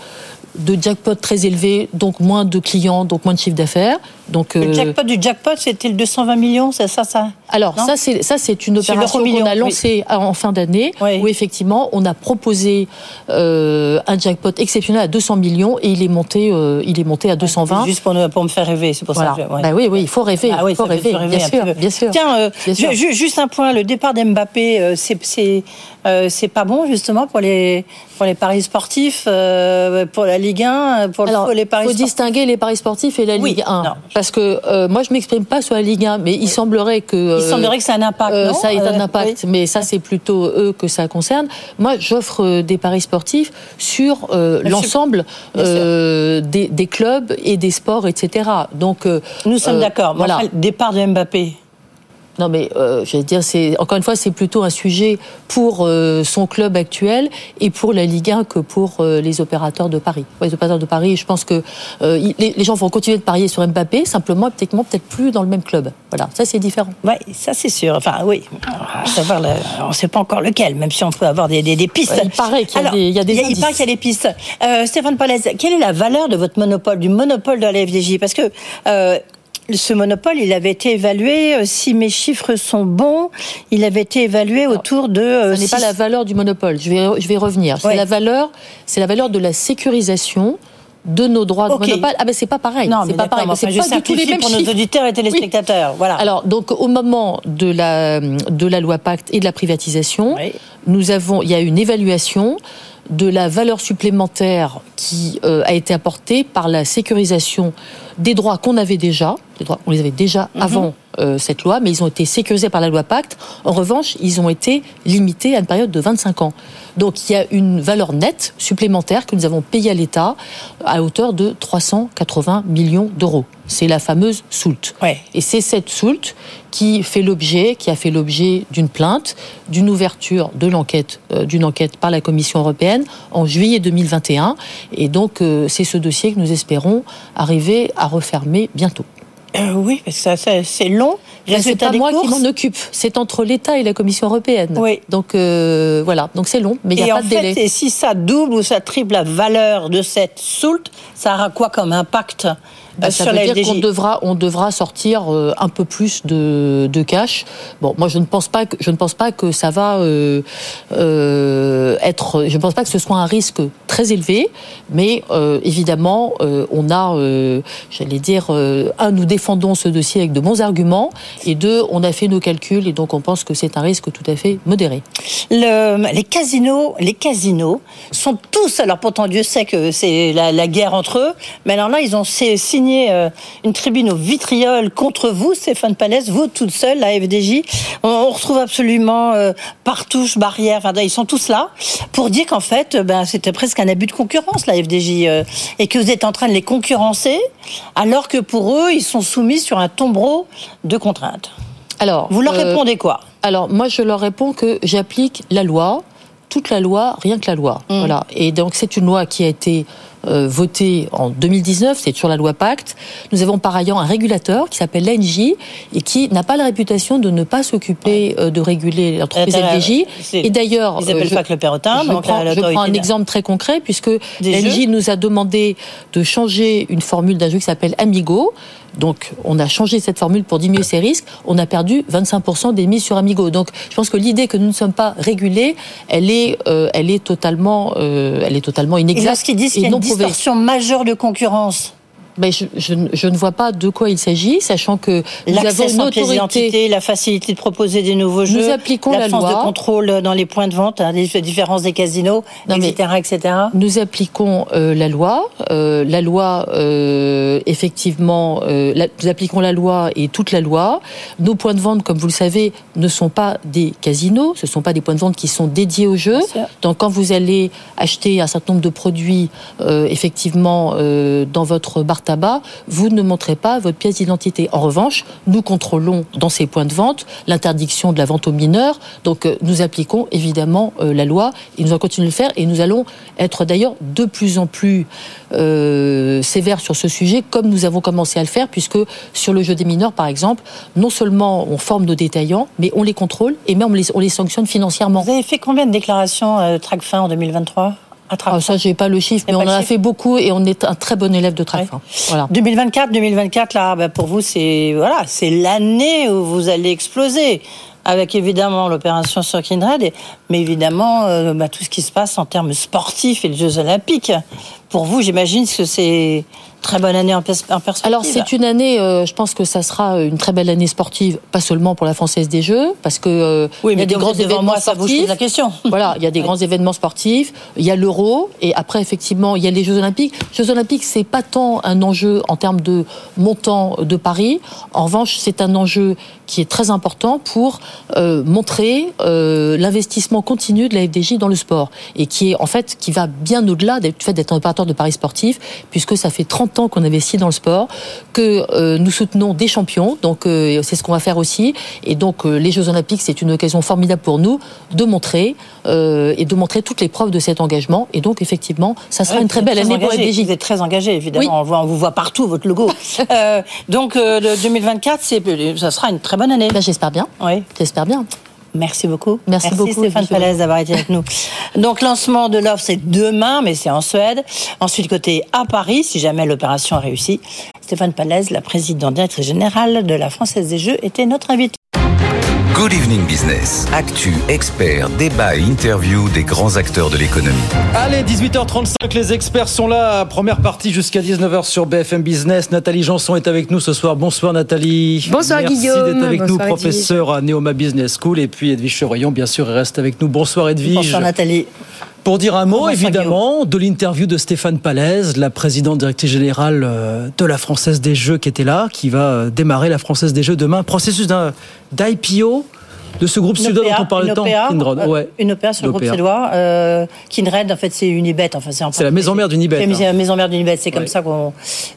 de jackpot très élevés, donc moins de clients, donc moins de chiffre d'affaires. Donc, Le euh, jackpot du jackpot, c'était le 220 millions, c'est ça, ça? Alors Non ça c'est ça c'est une opération qu'on a lancée en fin d'année Oui. où effectivement on a proposé euh, un jackpot exceptionnel à 200 millions et il est monté euh, il est monté à 220. Juste pour, me faire rêver, c'est pour Voilà. ça que. ouais. Bah oui oui il faut rêver Ah oui, faut rêver, bien sûr bien sûr. Tiens, euh, Bien sûr. juste un point, le départ d'Mbappé, c'est c'est pas bon justement pour les pour les paris sportifs, pour la Ligue 1, pour Alors, les paris faut sportifs. distinguer les paris sportifs et la Ligue 1. non. Parce que moi, je m'exprime pas sur la Ligue 1, mais il semblerait que Il semblerait que ça a un impact. euh, non ça ait un Euh, impact, mais ça c'est plutôt eux que ça concerne. Moi, j'offre euh, des paris sportifs sur l'ensemble des, des clubs et des sports, etc. Donc, Nous sommes d'accord. Voilà. enfin, départ de Mbappé. Non, mais euh, je vais dire, c'est encore une fois, c'est plutôt un sujet pour euh, son club actuel et pour la Ligue 1 que pour euh, les opérateurs de Paris. Ouais, les opérateurs de Paris, je pense que euh, les, les gens vont continuer de parier sur Mbappé, simplement, techniquement, peut-être plus dans le même club. Voilà, ça c'est différent. Oui, ça c'est sûr. Enfin, oui. À savoir, le- on ne sait pas encore lequel, même si on peut avoir des, des, des pistes. Ouais, il paraît qu'il y a Alors, des- il y a des il paraît qu'il y a des pistes. Euh, Stéphane Palaise, quelle est la valeur de votre monopole, du monopole de la FDJ Parce que euh, ce monopole, il avait été évalué, euh, si mes chiffres sont bons, il avait été évalué autour de. euh, Ce n'est pas la valeur du monopole. Je vais, je vais revenir. C'est Ouais. la valeur, c'est la valeur de la sécurisation de nos droits de monopole. Ah ben c'est pas pareil. Non, c'est pas pareil. C'est pas du tout les mêmes pour nos auditeurs et téléspectateurs. Voilà. Alors, donc, au moment de la, de la loi Pacte et de la privatisation, nous avons, il y a une évaluation de la valeur supplémentaire qui euh, a été apportée par la sécurisation des droits qu'on avait déjà, des droits, on les avait déjà Mhm. avant euh, cette loi, mais ils ont été sécurisés par la loi Pacte. En revanche, ils ont été limités à une période de 25 ans. Donc il y a une valeur nette supplémentaire que nous avons payée à l'État à hauteur de 380 millions d'euros. C'est la fameuse SOULT. Et c'est cette SOULT qui fait l'objet, qui a fait l'objet d'une plainte, d'une ouverture de l'enquête, euh, d'une enquête par la Commission européenne en juillet 2021. Et donc euh, c'est ce dossier que nous espérons arriver à refermer bientôt. Euh, oui, parce que ça, ça- c'est long. Ben, c'est pas des moi qui m'en occupe, c'est entre l'État et la Commission européenne. Oui. Donc euh, voilà, donc c'est long, mais il n'y a pas de fait, délai. et si ça double ou ça triple la valeur de cette soult, ça aura quoi comme impact? Bah, ça sur veut la dire qu'on devra, on devra sortir euh, un peu plus de, de cash. Bon, moi je ne pense pas que je ne pense pas que ça va euh, euh, être. Je ne pense pas que ce soit un risque très élevé, mais euh, évidemment on a, j'allais dire, un nous défendons ce dossier avec de bons arguments, et deux on a fait nos calculs et donc on pense que c'est un risque tout à fait modéré. Le- les casinos, les casinos sont tous. Alors pourtant Dieu sait que c'est la, la guerre entre eux, mais alors là ils ont sé- euh, une tribune au vitriol contre vous, Stéphane Palès, vous toute seule, la FDJ. On, on retrouve absolument euh, Partouche, Barrière, enfin, ils sont tous là pour dire qu'en fait, euh, ben c'était presque un abus de concurrence la FDJ euh, et que vous êtes en train de les concurrencer, alors que pour eux ils sont soumis sur un tombereau de contraintes. Alors, Vous leur répondez quoi? Alors, moi, je leur réponds que j'applique la loi, toute la loi, rien que la loi. Mm. Voilà. Et donc, c'est une loi qui a été votée en 2019, c'est sur la loi Pacte. Nous avons par ailleurs un régulateur qui s'appelle l'ANJ et qui n'a pas la réputation de ne pas s'occuper euh, de réguler l'entreprise Euh, FDJ. c'est- Et d'ailleurs, ils appellent euh, je- pas que le perrotin, je donc prends, la- je prends un exemple très concret puisque l'ANJ nous a demandé de changer une formule d'un jeu qui s'appelle Amigo. Donc, on a changé cette formule pour diminuer ces risques. On a perdu 25% des mises sur Amigo. Donc, je pense que l'idée que nous ne sommes pas régulés, elle est, euh, elle est totalement, euh, elle est totalement Et inexacte lorsqu'ils disent qu'il y et a une. Distorsion majeure de concurrence, Ben, je, je ne- je ne vois pas de quoi il s'agit, sachant que nous avons l'accès une autorité. la facilité de proposer des nouveaux Nous jeux, appliquons la loi. de contrôle dans les points de vente, hein, les différences des casinos, Non, etc., etc. Nous appliquons euh, la loi. Euh, la loi, euh, effectivement, la- nous appliquons la loi et toute la loi. Nos points de vente, comme vous le savez, ne sont pas des casinos. Ce ne sont pas des points de vente qui sont dédiés au jeu. Donc, quand vous allez acheter un certain nombre de produits, effectivement, dans votre bar tabac, vous ne montrez pas votre pièce d'identité. En revanche, nous contrôlons dans ces points de vente l'interdiction de la vente aux mineurs. Donc, euh, nous appliquons évidemment euh, la loi et nous allons continuer de le faire et nous allons être d'ailleurs de plus en plus euh, sévères sur ce sujet, comme nous avons commencé à le faire, puisque sur le jeu des mineurs, par exemple, non seulement on forme nos détaillants, mais on les contrôle et même on les, on les sanctionne financièrement. Vous avez fait combien de déclarations euh, TRACFIN en 2023 à TRACFIN Ah, ça, j'ai pas le chiffre, mais on en a fait beaucoup et on est un très bon élève de TRACFIN. Voilà. 2024, 2024, là, bah, pour vous, c'est voilà, c'est l'année où vous allez exploser. Avec évidemment l'opération sur Kindred, mais évidemment euh, bah, tout ce qui se passe en termes sportifs et les Jeux Olympiques. Pour vous, j'imagine que c'est très bonne année en, pers- en perspective. Alors c'est une année, euh, je pense que ça sera une très belle année sportive, pas seulement pour la Française des Jeux, parce que euh, Oui, il y mais a des grands vous événements moi, ça vous sportifs. pose la question. Voilà, il y a des grands événements sportifs, il y a l'Euro, et après effectivement il y a les Jeux Olympiques. Les Jeux Olympiques c'est pas tant un enjeu en termes de montant de Paris. En revanche, c'est un enjeu qui est très important pour euh, montrer euh, l'investissement continu de la FDJ dans le sport et qui est en fait qui va bien au-delà du fait d'être un opérateur de paris sportif puisque ça fait 30 qu'on investit dans le sport que euh, nous soutenons des champions donc euh, c'est ce qu'on va faire aussi et donc euh, les Jeux Olympiques c'est une occasion formidable pour nous de montrer et de montrer toutes les preuves de cet engagement et donc effectivement ça sera une très belle année pour la Vous êtes très engagé, évidemment. Oui. On, voit, on vous voit partout, votre logo. Donc, euh, le 2024, c'est, ça sera une très bonne année. Ben, j'espère bien. Oui. J'espère bien. Merci beaucoup. Merci beaucoup, Stéphane. Palès d'avoir été avec nous. Donc lancement de l'offre c'est demain, mais c'est en Suède. Ensuite côté à Paris, si jamais l'opération a réussi. Stéphane Palès, la présidente directrice générale de la Française des Jeux, était notre invité. Good Evening Business. Actu, experts, débat et interview des grands acteurs de l'économie. Allez, 18h35, les experts sont là. Première partie jusqu'à 19h sur BFM Business. Nathalie Janson est avec nous ce soir. Bonsoir Nathalie. Bonsoir, Merci Guillaume. d'être avec nous, Bonsoir, professeur à Neoma Business School. Et puis Edwige Chevrillon, bien sûr, reste avec nous. Bonsoir Edwige. Bonsoir Nathalie. Pour dire un mot, évidemment, de l'interview de Stéphane Palaise, la présidente directrice générale euh, de la Française des Jeux qui était là, qui va euh, démarrer la Française des Jeux demain. Processus d'IPO de ce groupe suédois dont on parlait tant, Kindred. Euh, ouais. Une OPA sur le groupe suédois. Euh, Kindred, en fait, c'est Unibet. Enfin, c'est la maison mère d'Unibet. C'est la hein. maison mère d'Unibet. C'est comme ça qu'on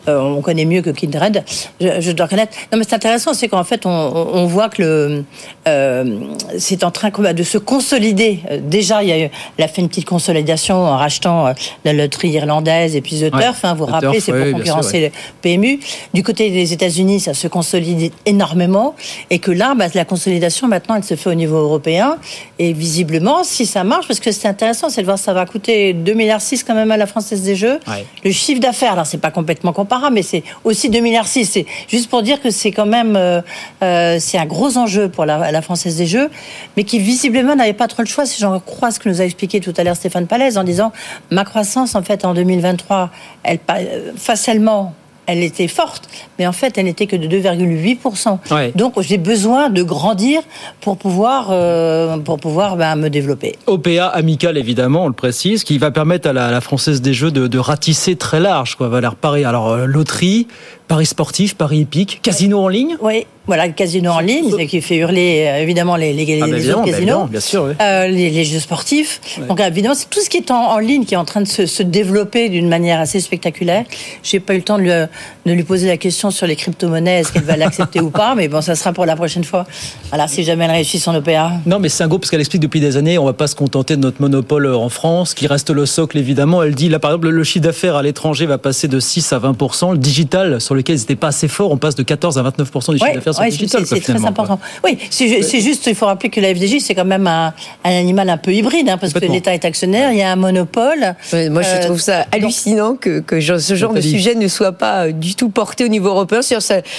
euh, on connaît mieux que Kindred. Je, je dois reconnaître. Non, mais c'est intéressant, c'est qu'en fait, on, on, voit que le euh, c'est en train de se consolider. Déjà, il y a eu, elle a fait une petite consolidation en rachetant la loterie irlandaise et puis The Turf. Hein, vous vous rappelez, c'est pour concurrencer le PMU. Du côté des États-Unis, ça se consolide énormément et que là, bah, la consolidation maintenant, elle se fait au niveau européen. Et visiblement, si ça marche, parce que c'est intéressant, c'est de voir ça va coûter 2,6 milliards quand même à la Française des Jeux. Le chiffre d'affaires, alors c'est pas complètement comparable, mais c'est aussi 2,6 milliards. C'est juste pour dire que c'est quand même euh, euh, c'est un gros enjeu pour la, la, Française des Jeux, mais qui visiblement n'avait pas trop le choix, si j'en crois ce que nous a expliqué tout à l'heure Stéphane Palaise, en disant ma croissance en fait en 2023, elle euh, facilement elle était forte, mais en fait, elle n'était que de 2,8%. Donc, j'ai besoin de grandir pour pouvoir, euh, pour pouvoir ben, me développer. OPA amical, évidemment, on le précise, qui va permettre à la, Française des Jeux de, ratisser très large. Quoi. Va Paris, alors, euh, loterie, Paris sportif, Paris hippique, casino en ligne Oui, voilà, le casino en ligne, qui fait hurler euh, évidemment les, les, ah, autres casinos, bien sûr, euh, les, jeux sportifs. Donc évidemment, c'est tout ce qui est en, ligne qui est en train de se, développer d'une manière assez spectaculaire. J'ai pas eu le temps de lui, de lui, poser la question sur les crypto-monnaies, est-ce qu'elle va l'accepter ou pas, mais bon, ça sera pour la prochaine fois. Voilà, si jamais elle réussit son OPA. Non, mais c'est un groupe parce qu'elle explique depuis des années, on va pas se contenter de notre monopole en France, qui reste le socle évidemment. Elle dit là par exemple, le chiffre d'affaires à l'étranger va passer de 6 à 20 le digital sur lequel ils n'étaient pas assez fort on passe de 14 à 29% du chiffre d'affaires sur le digital. C'est très important. Oui, c'est juste, il faut rappeler que la FDJ, c'est quand même un, animal un peu hybride, hein, parce que l'État est actionnaire, il y a un monopole. moi, je euh, trouve ça hallucinant que, que, ce genre de sujet ne soit pas euh, du tout porté au niveau européen. Ça,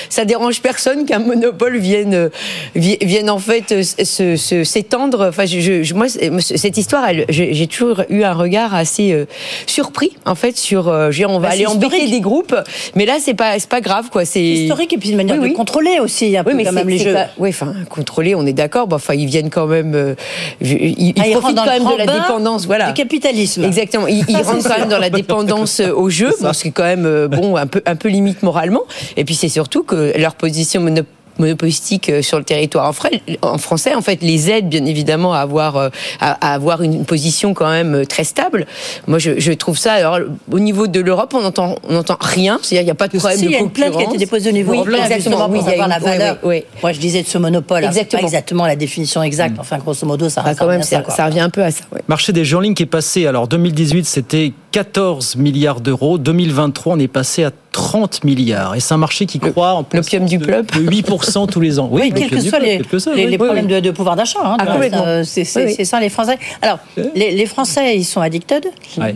ça dérange personne qu'un monopole vienne, euh, vienne en fait s'étendre. Enfin, je, moi, cette histoire, j'ai toujours eu un regard assez surpris, en fait, sur. on va bah, aller embêter des groupes, mais là, c'est pas, pas grave, quoi c'est historique et puis une manière de contrôler aussi un peu mais quand même les jeux. Oui, enfin contrôler, on est d'accord. Bon, enfin, ils viennent quand même. Euh, ils, ah, profitent quand même de la dépendance, voilà. Du capitalisme. Exactement. Ils, rentrent quand même dans la dépendance euh, au jeu, parce que quand même euh, bon un peu un peu limite moralement. Et puis c'est surtout que leur position monopolistique monopolistique euh, sur le territoire en français. En fait, les aides, bien évidemment, à avoir, euh, à avoir une position quand même euh, très stable. Moi, je, trouve ça. Alors, au niveau de l'Europe, on n'entend, on entend rien. C'est-à-dire, il n'y a pas de problème si, de concurrence. Il y a une plainte qui a été déposée au niveau oui, européen, exactement, pour avoir la valeur. Oui, Moi, je disais de ce monopole. Exactement. Hein, pas exactement la définition exacte. Enfin, grosso modo, ça, bah, quand même, ça, ça, revient un peu à ça. Marché des jeux en ligne qui est passé. Alors, 2018, c'était 14 milliards d'euros. 2023, on est passé à 30 milliards. Et c'est un marché qui croît en l'opium du peuple 8% tous les ans. Oui, quels que soient les, les, problèmes de, pouvoir d'achat. Hein, ah, c'est ça les Français. Alors, les, Français, ils sont addicted.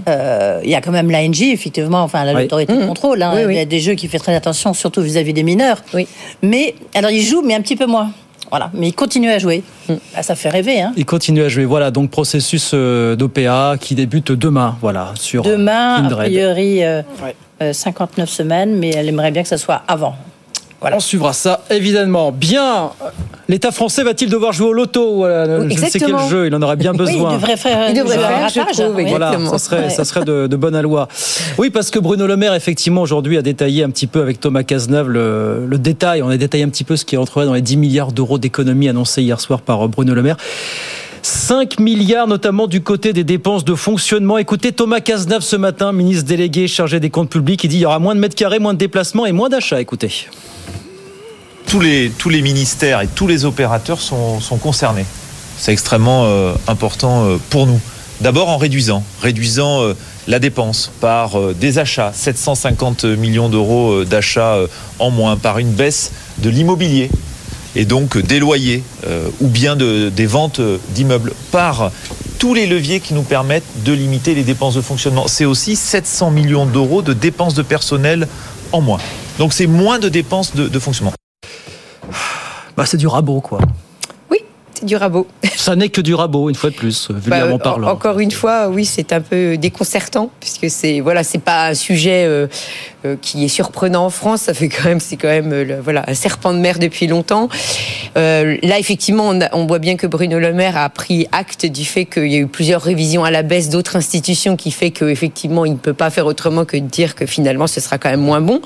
Euh, il y a quand même l'ANJ, effectivement, enfin l'autorité de mmh. contrôle. Hein. il y a des jeux qui fait très attention, surtout vis-à-vis des mineurs. Mais alors ils jouent, mais un petit peu moins. Voilà, mais il continue à jouer. Mmh. Ah, ça fait rêver. Hein. Il continue à jouer. Voilà, donc processus euh, d'OPA qui débute demain. Voilà, sur demain, a priori, 59 euh, semaines, mais elle aimerait bien que ça soit avant. On suivra ça, évidemment. Bien, l'État français va-t-il devoir jouer au loto Je ne sais quel jeu, il en aurait bien besoin. il devrait faire, il devrait faire, je trouve, Voilà, ça serait, ça serait de, de bonne loi. Oui, parce que Bruno Le Maire, effectivement, aujourd'hui, a détaillé un petit peu avec Thomas Cazeneuve le, le, détail. On a détaillé un petit peu ce qui entrerait dans les 10 milliards d'euros d'économies annoncées hier soir par Bruno Le Maire. 5 milliards notamment du côté des dépenses de fonctionnement. Écoutez Thomas Cazeneuve ce matin, ministre délégué chargé des comptes publics, il dit il y aura moins de mètres carrés, moins de déplacements et moins d'achats. Écoutez tous les, tous les ministères et tous les opérateurs sont, concernés. C'est extrêmement euh, important euh, pour nous. D'abord en réduisant, réduisant euh, la dépense par des achats, 750 millions d'euros d'achats en moins, par une baisse de l'immobilier et donc des loyers ou bien de, des ventes d'immeubles, par tous les leviers qui nous permettent de limiter les dépenses de fonctionnement. C'est aussi 700 millions d'euros de dépenses de personnel en moins. Donc c'est moins de dépenses de fonctionnement bah, c'est du rabot, quoi. Du rabot. Ça n'est que du rabot, une fois de plus, vulgairement Bah, parlant. Encore une fois, oui, c'est un peu déconcertant puisque c'est voilà, c'est pas un sujet euh, euh, qui est surprenant en France. Ça fait quand même, c'est quand même euh, voilà un serpent de mer depuis longtemps. Là, effectivement, on, a- on voit bien que Bruno Le Maire a pris acte du fait qu'il y a eu plusieurs révisions à la baisse d'autres institutions, qui fait qu'effectivement, il ne peut pas faire autrement que de dire que finalement, ce sera quand même moins bon.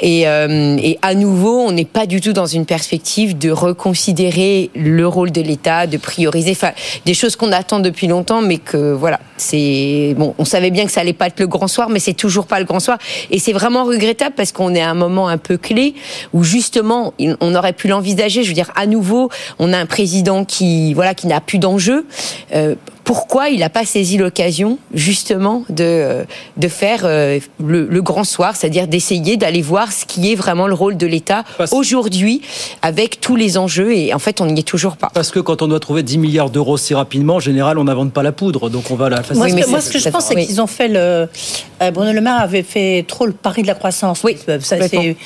Et, et à nouveau, on n'est pas du tout dans une perspective de reconsidérer le rôle de l'État, de prioriser, des choses qu'on attend depuis longtemps, mais que voilà, c'est bon. On savait bien que ça allait pas être le grand soir, mais c'est toujours pas le grand soir, et c'est vraiment regrettable parce qu'on est à un moment un peu clé où justement, on aurait pu l'envisager. Je veux dire, à nouveau, on a un président qui voilà, qui n'a plus d'enjeu. Euh, pourquoi il n'a pas saisi l'occasion justement de, euh, de faire euh, le, le grand soir, c'est-à-dire d'essayer d'aller voir ce qui est vraiment le rôle de l'État aujourd'hui avec tous les enjeux et en fait on n'y est toujours pas. Parce que quand on doit trouver 10 milliards d'euros si rapidement, en général, on n'invente pas la poudre. Donc on va la Moi, faciliter. ce que, moi, ce que je pense, c'est qu'ils ont fait le. euh, Bruno Le Maire avait fait trop le pari de la croissance. Oui, ça, c'est,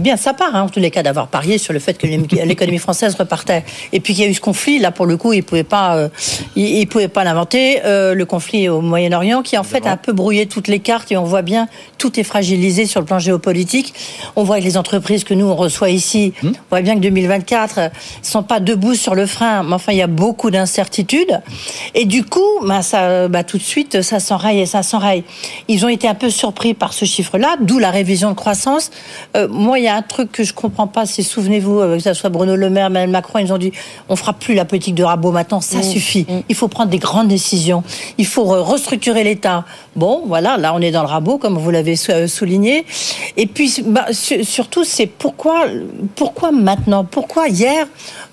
bien sa part, hein, en tous les cas, d'avoir parié sur le fait que l'économie française repartait. Et puis qu'il y a eu ce conflit, là, pour le coup, il pouvait pas, euh, il, il pouvait pas l'inventer. Euh, le conflit au Moyen-Orient, qui en fait a un peu brouillé toutes les cartes, et on voit bien tout est fragilisé sur le plan géopolitique. On voit que les entreprises que nous on reçoit ici, on voit bien que 2024 euh, sont pas debout sur le frein, mais enfin il y a beaucoup d'incertitudes. Et du coup, bah, ça, bah, tout de suite, ça s'enraye et ça s'enraye. Ils ont été un peu surpris par ce chiffre-là, d'où la révision de croissance. Euh, moi, il y a un truc que je comprends pas, c'est souvenez-vous, que ce soit Bruno Le Maire, Emmanuel Macron, ils ont dit on fera plus la politique de rabot maintenant, ça suffit. Il faut prendre des grandes décisions. Il faut restructurer l'État. Bon, voilà, là on est dans le rabot, comme vous l'avez euh, souligné. Et puis, bah, su- surtout, c'est pourquoi, pourquoi maintenant? Pourquoi hier,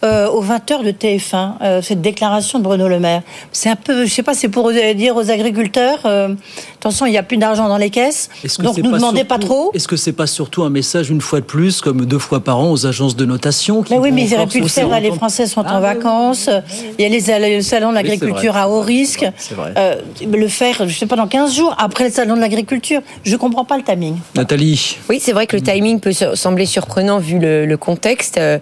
euh, aux 20h de TF1, euh, cette déclaration de Bruno Le Maire? C'est un peu, je sais pas, c'est pour dire aux agriculteurs, euh, attention, il n'y a plus d'argent dans les caisses, Est-ce que donc c'est nous pas demandez surtout- pas trop. Est-ce que c'est pas surtout un message une fois de plus, comme deux fois par an, aux agences de notation qui Mais oui, mais ils auraient pu le faire. Là, les entendre- Français sont Ah, en oui, oui, vacances. Il y a les, le salon de l'agriculture à haut risque. C'est vrai. Euh, le faire, je sais pas, dans 15 jours, après le salon de l'agriculture. Je comprends pas le timing. Nathalie. Oui, c'est vrai que le timing peut se- sembler surprenant vu le, le contexte. Euh,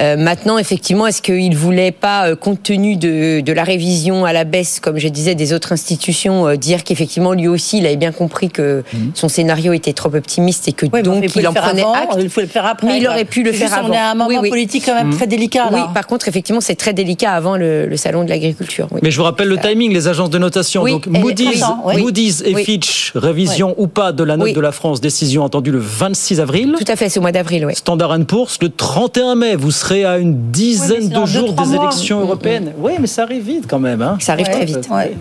euh, maintenant, effectivement, est-ce qu'il voulait pas, compte tenu de, de la révision à la baisse, comme je disais, des autres institutions, euh, dire qu'effectivement lui aussi, il avait bien compris que son scénario était trop optimiste et que donc il en prenait avant, acte. il faut le faire après, Mais il aurait pu le faire juste, on avant. est à un moment politique quand même très délicat, Oui, par contre, effectivement, c'est très délicat avant le, le salon de l'agriculture. oui. Mais je vous rappelle le timing, les agences de notation. Oui, Donc Moody's, oui. Moody's et Oui. Fitch, révision ou pas de la note Oui. de la France, décision attendue le 26 avril. Tout à fait, c'est au mois d'avril, oui. Standard Poor's le 31 mai. Vous serez à une dizaine de jours des mois. élections européennes. Oui, mais ça arrive vite quand même. hein. Ça arrive Ouais, très vite. ouais.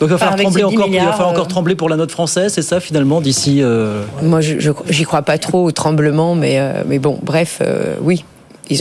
Donc il va Enfin, falloir trembler ces 10 encore, il va falloir encore euh, trembler pour la note française, c'est ça finalement d'ici. euh, Moi, je, je- j'y crois pas trop au tremblement, mais, euh, mais bon, bref, euh, oui.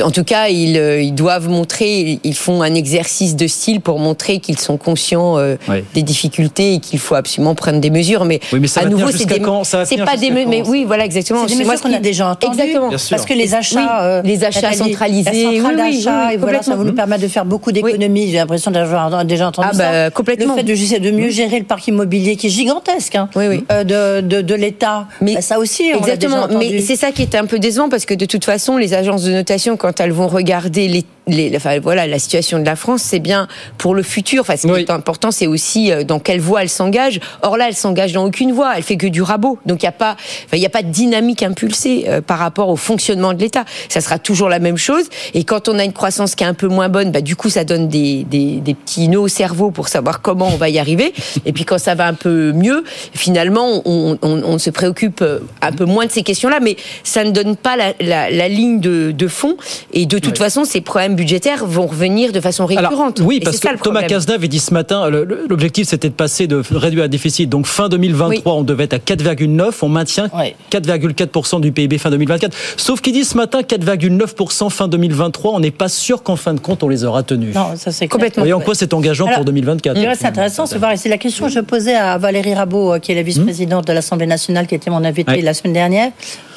En tout cas, ils, euh, ils doivent montrer, ils font un exercice de style pour montrer qu'ils sont conscients euh, des difficultés et qu'il faut absolument prendre des mesures. Mais, Oui, mais ça à va nouveau, c'est des, quand? Ça va c'est pas des, me- mais quand oui, voilà exactement. C'est des mesures ce qu'on a déjà entendues. Exactement. Parce que les achats, Oui, euh, les achats centralisés, la oui, oui, d'achat, oui, et voilà, ça va nous permettre de faire beaucoup d'économies. J'ai l'impression d'avoir déjà entendu Ah, ça. bah, complètement. Le fait de, de mieux gérer le parc immobilier qui est gigantesque hein, Oui, oui. euh, de, de, de l'État. Mais Bah, ça aussi, on déjà Exactement, entendu. mais c'est ça qui est un peu décevant parce que de toute façon, les agences de notation, quand elles vont regarder les, les- enfin, voilà, la situation de la France, c'est bien pour le futur. Enfin, ce qui est important, c'est aussi euh, dans quelle voie elle s'engage. Or là, elle s'engage dans aucune voie. Elle fait que du rabot. Donc il n'y a pas, enfin, il y a pas de dynamique impulsée euh, par rapport au fonctionnement de l'État. Ça sera toujours la même chose. Et quand on a une croissance qui est un peu moins bonne, bah, du coup, ça donne des, des, des petits nœuds au cerveau pour savoir comment on va y arriver. Et puis quand ça va un peu mieux, finalement, on, on, on se préoccupe euh, un peu moins de ces questions-là, mais ça ne donne pas la, la, la ligne de, de fond. Et de toute façon, ces problèmes budgétaires vont revenir de façon Alors, récurrente. oui, parce ça, que Thomas. Cazenave avait dit ce matin, l'objectif c'était de passer de réduire un déficit. Donc fin 2023, on devait être à 4,9, on maintient 4,4% du PIB fin 2024. Sauf qu'il dit ce matin 4,9% fin 2023, on n'est pas sûr qu'en fin de compte on les aura tenus. Non, ça c'est Complètement. Voyez en quoi c'est engageant Alors, pour 2024. Je dirais, C'est intéressant de voir, et c'est la question que je posais à Valérie Rabault, euh, qui est la vice-présidente de l'Assemblée nationale, qui était mon invitée Ouais. la semaine dernière,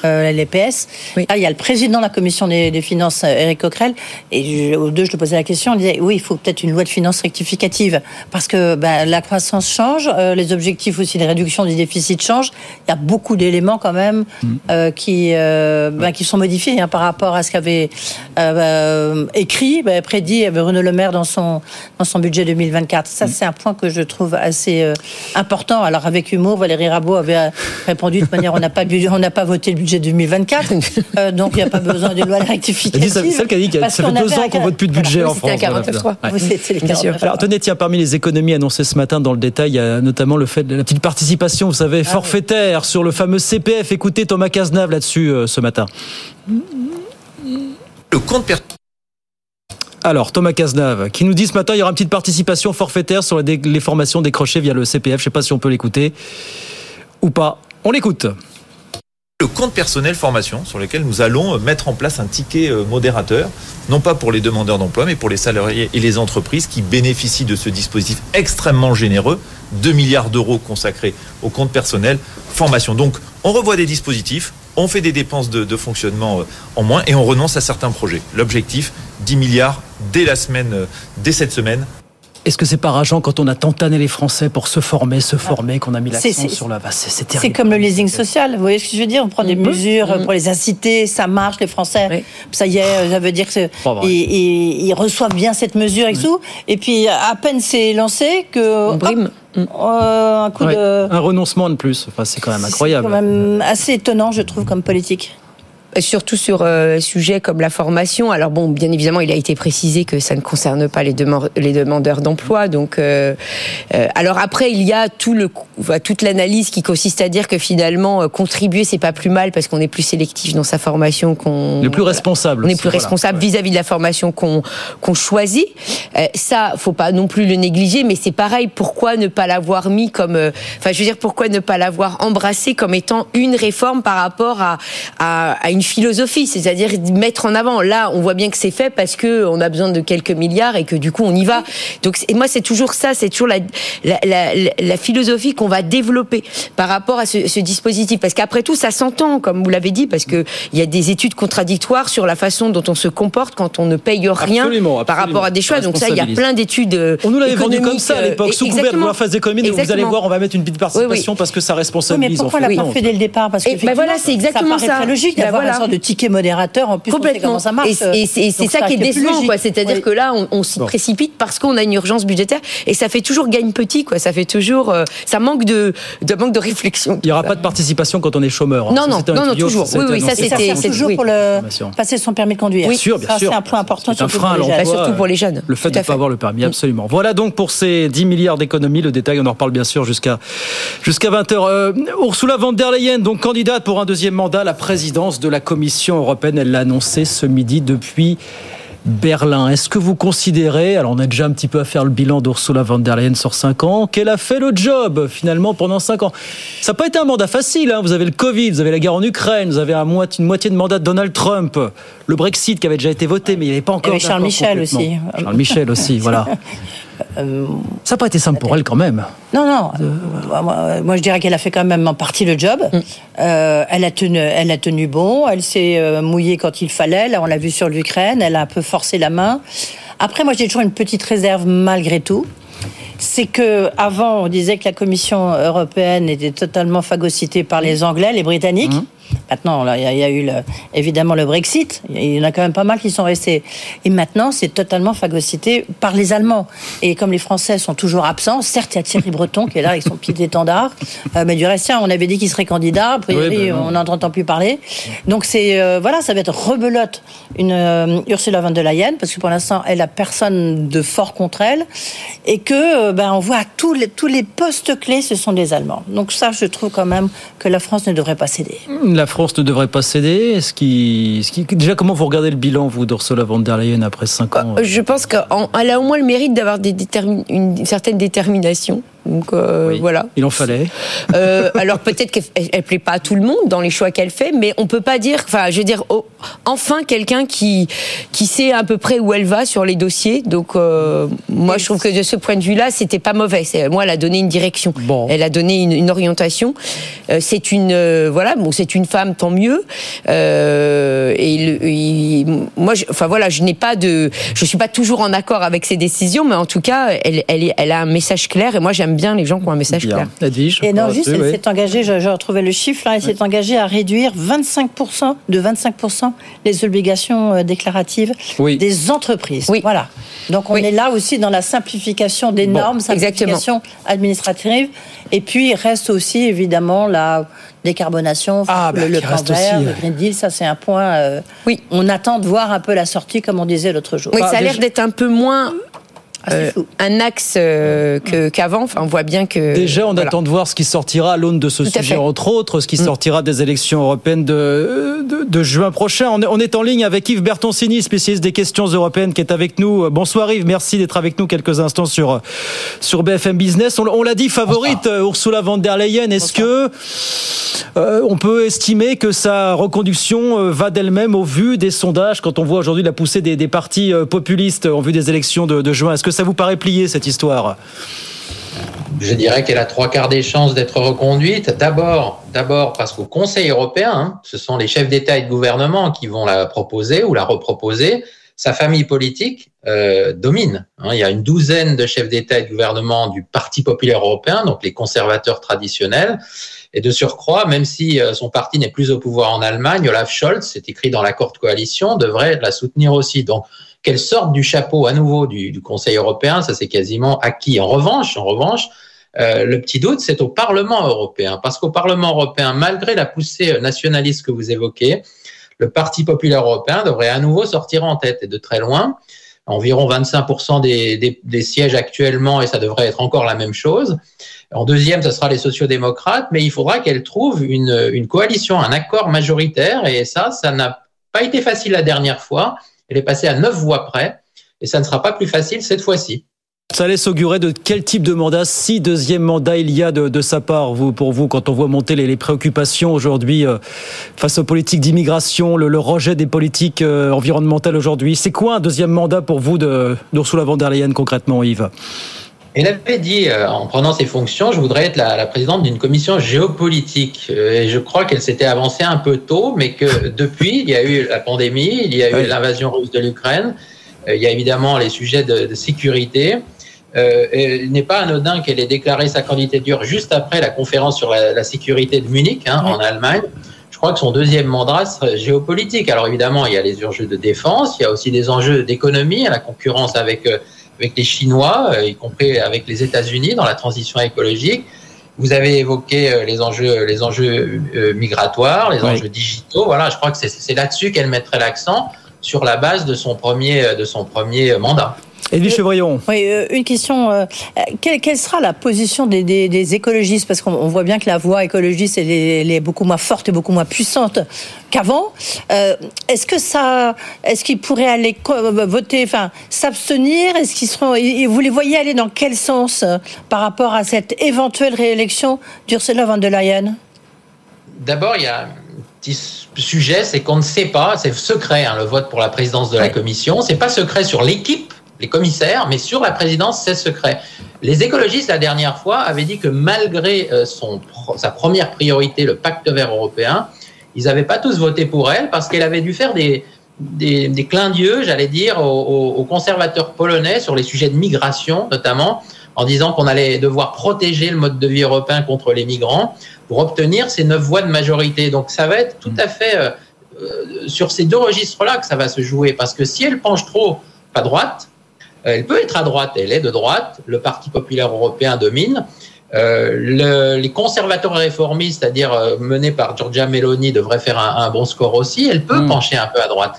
euh, l'EPS. Là, il y a le président de la commission des, des finances, euh, Éric Coquerel, et et aux deux, je te posais la question, on disait, oui, il faut peut-être une loi de finances rectificative, parce que ben, la croissance change, euh, les objectifs aussi de réduction du déficit changent, il y a beaucoup d'éléments quand même mm. euh, qui, euh, ben, qui sont modifiés hein, par rapport à ce qu'avait écrit, ben, prédit Bruno Le Maire dans son, dans son budget 2024. Ça, mm. c'est un point que je trouve assez important. Alors, avec humour, Valérie Rabault avait répondu de manière, on n'a pas, on n'a pas voté le budget 2024, donc il n'y a pas besoin de loi rectificative. C'est celle qui a dit que ça fait deux ans qu'on vote plus de budget en France. Alors, tenez, tiens, parmi les économies annoncées ce matin dans le détail, il y a notamment le fait de la petite participation, vous savez, ah forfaitaire sur le fameux CPF. Écoutez Thomas Cazenave là-dessus euh, ce matin. Le compte alors, Thomas Cazenave, qui nous dit ce matin, il y aura une petite participation forfaitaire sur les formations décrochées via le CPF. Je ne sais pas si on peut l'écouter ou pas. On l'écoute le compte personnel formation sur lequel nous allons mettre en place un ticket euh, modérateur, non pas pour les demandeurs d'emploi, mais pour les salariés et les entreprises qui bénéficient de ce dispositif extrêmement généreux, 2 milliards d'euros consacrés au compte personnel formation. Donc on revoit des dispositifs, on fait des dépenses de, fonctionnement euh, en moins et on renonce à certains projets. L'objectif, 10 milliards dès la semaine, euh, dès cette semaine, est-ce que c'est pas rageant quand on a tantané les Français pour se former, se former, qu'on a mis l'accent sur la base C'est terrible. C'est comme le leasing social. Vous voyez ce que je veux dire On prend des mhm. mesures mhm. pour les inciter, ça marche, les Français. Ça y est, ça veut dire que ils, reçoivent bien cette mesure et mhm. tout. Et puis à peine c'est lancé que. Euh, un coup de. Un renoncement de plus. Enfin, c'est quand même incroyable. C'est quand même assez étonnant, je trouve, comme politique surtout sur euh, sujet comme la formation. Alors bon, bien évidemment, il a été précisé que ça ne concerne pas les, les demandeurs d'emploi. Donc, euh, euh, alors après, il y a tout le, toute l'analyse qui consiste à dire que finalement, euh, contribuer, c'est pas plus mal parce qu'on est plus sélectif dans sa formation qu'on. est plus responsable. On est plus responsable vis-à-vis de la formation qu'on qu'on choisit. ça, faut pas non plus le négliger, mais c'est pareil. Pourquoi ne pas l'avoir mis comme, enfin, je veux dire, pourquoi ne pas l'avoir embrassé comme étant une réforme par rapport à, à, à une philosophie, c'est-à-dire mettre en avant. Là, on voit bien que c'est fait parce que on a besoin de quelques milliards et que du coup on y va. Donc et moi c'est toujours ça, c'est toujours la, la, la, la philosophie qu'on va développer par rapport à ce, ce dispositif. Parce qu'après tout, ça s'entend, comme vous l'avez dit, parce que il y a des études contradictoires sur la façon dont on se comporte quand on ne paye rien par rapport à des choix. Donc ça, il y a plein d'études. On nous l'avait vendu comme ça à l'époque, sous couvert de la phase d'économie. Vous allez voir, on va mettre une petite participation parce que ça responsabilise. mais pourquoi on l'a pas fait dès le départ? Parce que ben voilà, c'est exactement ça. Très logique d'avoir sorte de ticket modérateur. En plus, Complètement. comment ça marche. Et, c'est ça, qui est décevant, quoi. C'est-à-dire que là, on, s'y précipite parce qu'on a une urgence budgétaire et ça fait toujours gagne petit, quoi. Ça fait toujours, euh, ça manque de, de manque de réflexion. Il n'y aura pas de participation quand on est chômeur. Hein. Non, non, non, non, toujours. Oui, oui, ça c'était toujours pour le passer son permis de conduire. Bien sûr, bien sûr. C'est un point important. C'est un frein à l'emploi. Surtout pour les jeunes. Le fait de ne pas avoir le permis, absolument. Voilà donc pour ces 10 milliards d'économies. Le détail, on en reparle bien sûr jusqu'à jusqu'à 20 h euh, Ursula von der Leyen, donc candidate pour un deuxième mandat à la présidence de la Commission européenne, elle l'a annoncé ce midi depuis Berlin. Est-ce que vous considérez, alors on a déjà un petit peu à faire le bilan d'Ursula von der Leyen sur 5 ans, qu'elle a fait le job finalement pendant 5 ans? Ça n'a pas été un mandat facile, hein. vous avez le Covid, vous avez la guerre en Ukraine, vous avez une moitié de mandat de Donald Trump, le Brexit qui avait déjà été voté, mais il n'y avait pas encore... Et Charles Michel aussi. Charles Michel aussi, voilà. Euh, ça n'a pas été simple pour elle quand même. Non, non. Euh, moi, je dirais qu'elle a fait quand même en partie le job. Mm. Euh, elle, a tenu, elle a tenu bon. Elle s'est mouillée quand il fallait. Là, on l'a vu sur l'Ukraine. Elle a un peu forcé la main. Après, moi, j'ai toujours une petite réserve malgré tout c'est que avant on disait que la Commission européenne était totalement phagocytée par les Anglais, les Britanniques. Mmh. Maintenant, il y, a eu évidemment le Brexit. Il y en a quand même pas mal qui sont restés. Et maintenant, c'est totalement phagocyté par les Allemands. Et comme les Français sont toujours absents, certes, il y a Thierry Breton qui est là avec son pied étendard, euh, mais du reste, on avait dit qu'il serait candidat. A priori, ben on n'entend plus parler. Donc c'est euh, voilà, ça va être rebelote une euh, Ursula von der Leyen parce que pour l'instant, elle a personne de fort contre elle et que ben on voit tous les tous les postes clés, ce sont des Allemands. Donc ça, je trouve quand même que la France ne devrait pas céder la France ne devrait pas céder. Est-ce qui, déjà comment vous regardez le bilan vous d'Ursula von der Leyen après 5 ans Je pense qu'elle a au moins le mérite d'avoir une certaine détermination Donc euh, voilà. Il en fallait. Euh, alors peut-être qu'elle elle plaît pas à tout le monde dans les choix qu'elle fait, mais on peut pas dire. Enfin, je veux dire, oh, enfin quelqu'un qui qui sait à peu près où elle va sur les dossiers. Donc euh, moi, je trouve que de ce point de vue-là, c'était pas mauvais. Moi, elle a donné une direction. Elle a donné une, une orientation. C'est une voilà, bon, c'est une femme, tant mieux. Et le- moi, je, enfin voilà, je n'ai pas de, je suis pas toujours en accord avec ses décisions, mais en tout cas, elle, elle, elle a un message clair. Et moi, j'aime bien les gens qui ont un message clair. Edwige Et non, juste, elle oui. s'est engagée, je, je retrouvais le chiffre là, elle s'est engagée à réduire 25%, de 25% les obligations euh, déclaratives Oui. des entreprises. Voilà. Donc on est là aussi dans la simplification des Bon, normes, simplification administrative. Et puis il reste aussi évidemment la décarbonation, Ah, bah, le, le qui plan vert, aussi, le ouais. Green Deal, ça c'est un point. euh, oui. On attend de voir un peu la sortie, comme on disait l'autre jour. Oui, ça a l'air d'être un peu moins euh, un axe euh, qu'avant. Enfin, on voit bien que. Déjà, on voilà. attend de voir ce qui sortira à l'aune de ce sujet, fait. Mm. entre autres, ce qui sortira des élections européennes de, de, de juin prochain. On est, on est en ligne avec Yves Bertoncini, spécialiste des questions européennes, qui est avec nous. Bonsoir Yves, merci d'être avec nous quelques instants sur, sur BFM Business. On, on l'a dit, favorite euh, Ursula von der Leyen. Est-ce que euh, on peut estimer que sa reconduction euh, va d'elle-même au vu des sondages quand on voit aujourd'hui la poussée des, des partis euh, populistes en vue des élections de, de juin? Est-ce que ça vous paraît plié cette histoire Je dirais qu'elle a trois quarts des chances d'être reconduite. D'abord, d'abord parce qu'au Conseil européen, hein, ce sont les chefs d'État et de gouvernement qui vont la proposer ou la reproposer. Sa famille politique euh, domine. hein. Il y a une douzaine de chefs d'État et de gouvernement du Parti populaire européen, donc les conservateurs traditionnels. Et de surcroît, même si euh, son parti n'est plus au pouvoir en Allemagne, Olaf Scholz, c'est écrit dans l'accord de coalition, devrait la soutenir aussi. Donc, qu'elle sorte du chapeau à nouveau du, Conseil européen, ça c'est quasiment acquis. En revanche, en revanche, euh, le petit doute, c'est au Parlement européen, parce qu'au Parlement européen, malgré la poussée nationaliste que vous évoquez, le Parti populaire européen devrait à nouveau sortir en tête et de très loin. Environ 25% des, sièges actuellement, et ça devrait être encore la même chose. En deuxième, ce sera les sociodémocrates, mais il faudra qu'elle trouve une coalition, un accord majoritaire, et ça, ça n'a pas été facile la dernière fois. Elle est passée à neuf voix près, et ça ne sera pas plus facile cette fois-ci. Ça laisse augurer de quel type de mandat, si deuxième mandat il y a de, de sa part, vous, pour vous, quand on voit monter les, préoccupations aujourd'hui euh, face aux politiques d'immigration, le, rejet des politiques euh, environnementales aujourd'hui? C'est quoi un deuxième mandat pour vous de- d'Ursula von der Leyen concrètement, Yves? Elle avait dit, euh, en prenant ses fonctions, je voudrais être la, la présidente d'une commission géopolitique. Euh, Et je crois qu'elle s'était avancée un peu tôt, mais que depuis, il y a eu la pandémie, il y a eu l'invasion russe de l'Ukraine, euh, il y a évidemment les sujets de, de sécurité. Et il n'est pas anodin qu'elle ait déclaré sa candidature juste après la conférence sur la, la sécurité de Munich, hein, en Allemagne. Je crois que son deuxième mandat serait géopolitique. Alors évidemment, il y a les enjeux de défense, il y a aussi des enjeux d'économie, la concurrence avec avec les Chinois, euh, y compris avec les États-Unis dans la transition écologique. Vous avez évoqué euh, les enjeux, les enjeux euh, migratoires, les Oui. enjeux digitaux. Voilà, je crois que c'est- c'est là-dessus qu'elle mettrait l'accent sur la base de son premier, de son premier mandat. Edwige Chevrillon. Oui, euh, une question. euh, euh, quelle, quelle sera la position des, des- des écologistes? Parce qu'on on voit bien que la voix écologiste elle est, elle est beaucoup moins forte et beaucoup moins puissante qu'avant. Euh, est-ce que ça, est-ce qu'ils pourraient aller euh, voter, enfin s'abstenir? Est-ce qu'ils seront Vous les voyez aller dans quel sens euh, par rapport à cette éventuelle réélection d'Ursula von der Leyen? D'abord, il y a un petit sujet, c'est qu'on ne sait pas, c'est secret hein, le vote pour la présidence de la commission. C'est pas secret sur l'équipe, les commissaires, mais sur la présidence, c'est secret. Les écologistes, la dernière fois, avaient dit que malgré euh, son, sa première priorité, le pacte vert européen, ils n'avaient pas tous voté pour elle parce qu'elle avait dû faire des, des, des clins d'yeux, j'allais dire, aux, conservateurs polonais sur les sujets de migration, notamment, en disant qu'on allait devoir protéger le mode de vie européen contre les migrants pour obtenir ces neuf voix de majorité. Donc ça va être tout à fait euh, euh, sur ces deux registres-là que ça va se jouer, parce que si elle penche trop à droite, elle peut être à droite, elle est de droite, le Parti populaire européen domine. Euh, le- les conservateurs réformistes, c'est-à-dire euh, menés par Giorgia Meloni, devraient faire un, un bon score aussi. Elle peut pencher un peu à droite.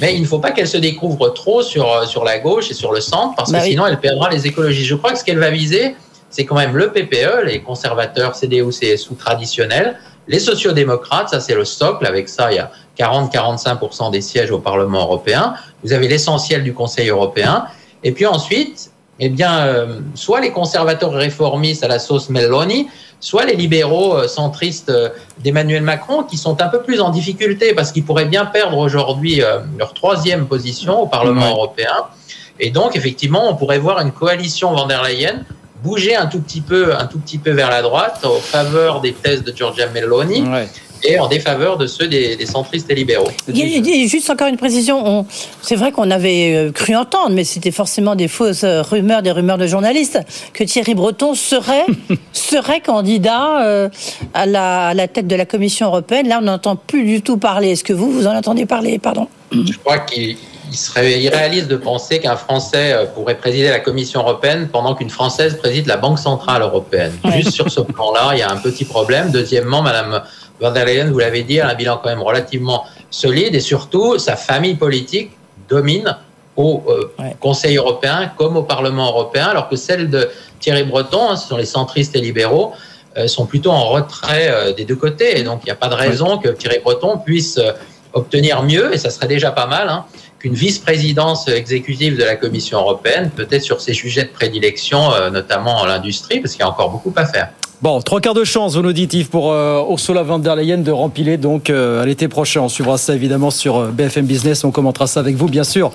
Mais il ne faut pas qu'elle se découvre trop sur, euh, sur la gauche et sur le centre, parce Bah que oui. sinon elle perdra les écologistes. Je crois que ce qu'elle va viser, c'est quand même le PPE, les conservateurs CDU, CSU traditionnels, les sociodémocrates, ça c'est le socle, avec ça il y a 40-45% des sièges au Parlement européen, vous avez l'essentiel du Conseil européen, et puis ensuite, eh bien, euh, soit les conservateurs réformistes à la sauce Meloni, soit les libéraux euh, centristes euh, d'Emmanuel Macron, qui sont un peu plus en difficulté parce qu'ils pourraient bien perdre aujourd'hui leur troisième position au Parlement européen. Et donc, effectivement, on pourrait voir une coalition van der Leyen bouger un tout petit peu, un tout petit peu vers la droite, en faveur des thèses de Giorgia Meloni. Et en défaveur de ceux des, centristes et libéraux. Il juste encore une précision. C'est vrai qu'on avait euh, cru entendre, mais c'était forcément des fausses rumeurs, des rumeurs de journalistes, que Thierry Breton serait, serait candidat euh, à la, à la tête de la Commission européenne. Là, on n'entend plus du tout parler. Est-ce que vous, vous en entendez parler? Pardon. Je crois qu'il il serait irréaliste de penser qu'un Français euh, pourrait présider la Commission européenne pendant qu'une Française préside la Banque centrale européenne. Juste sur ce plan-là, il y a un petit problème. Deuxièmement, Madame van der Leyen, vous l'avez dit, a un bilan quand même relativement solide et surtout, sa famille politique domine au euh, Conseil européen comme au Parlement européen, alors que celle de Thierry Breton, hein, ce sont les centristes et libéraux, euh, sont plutôt en retrait des deux côtés. Et donc, il n'y a pas de raison que Thierry Breton puisse obtenir mieux, et ça serait déjà pas mal, hein, qu'une vice-présidence exécutive de la Commission européenne, peut-être sur ces sujets de prédilection, euh, notamment l'industrie, parce qu'il y a encore beaucoup à faire. Bon, trois quarts de chance, zone auditif pour euh, Ursula von der Leyen de rempiler donc euh, à l'été prochain. On suivra ça évidemment sur euh, BFM Business. On commentera ça avec vous, bien sûr,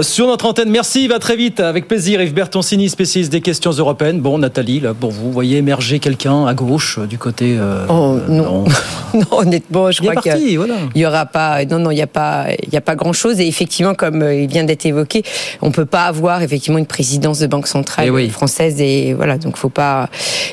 sur notre antenne. Merci, va très vite. Avec plaisir, Yves Bertoncini, spécialiste des questions européennes. Bon, Nathalie, là, pour vous, voyez émerger quelqu'un à gauche du côté. Oh, non. non. honnêtement, je crois qu'il n'y aura pas. Non, non, il n'y a pas, il y a pas grand chose. Et effectivement, comme il vient d'être évoqué, on peut pas avoir effectivement une présidence de banque centrale eh française. Et voilà, donc faut pas.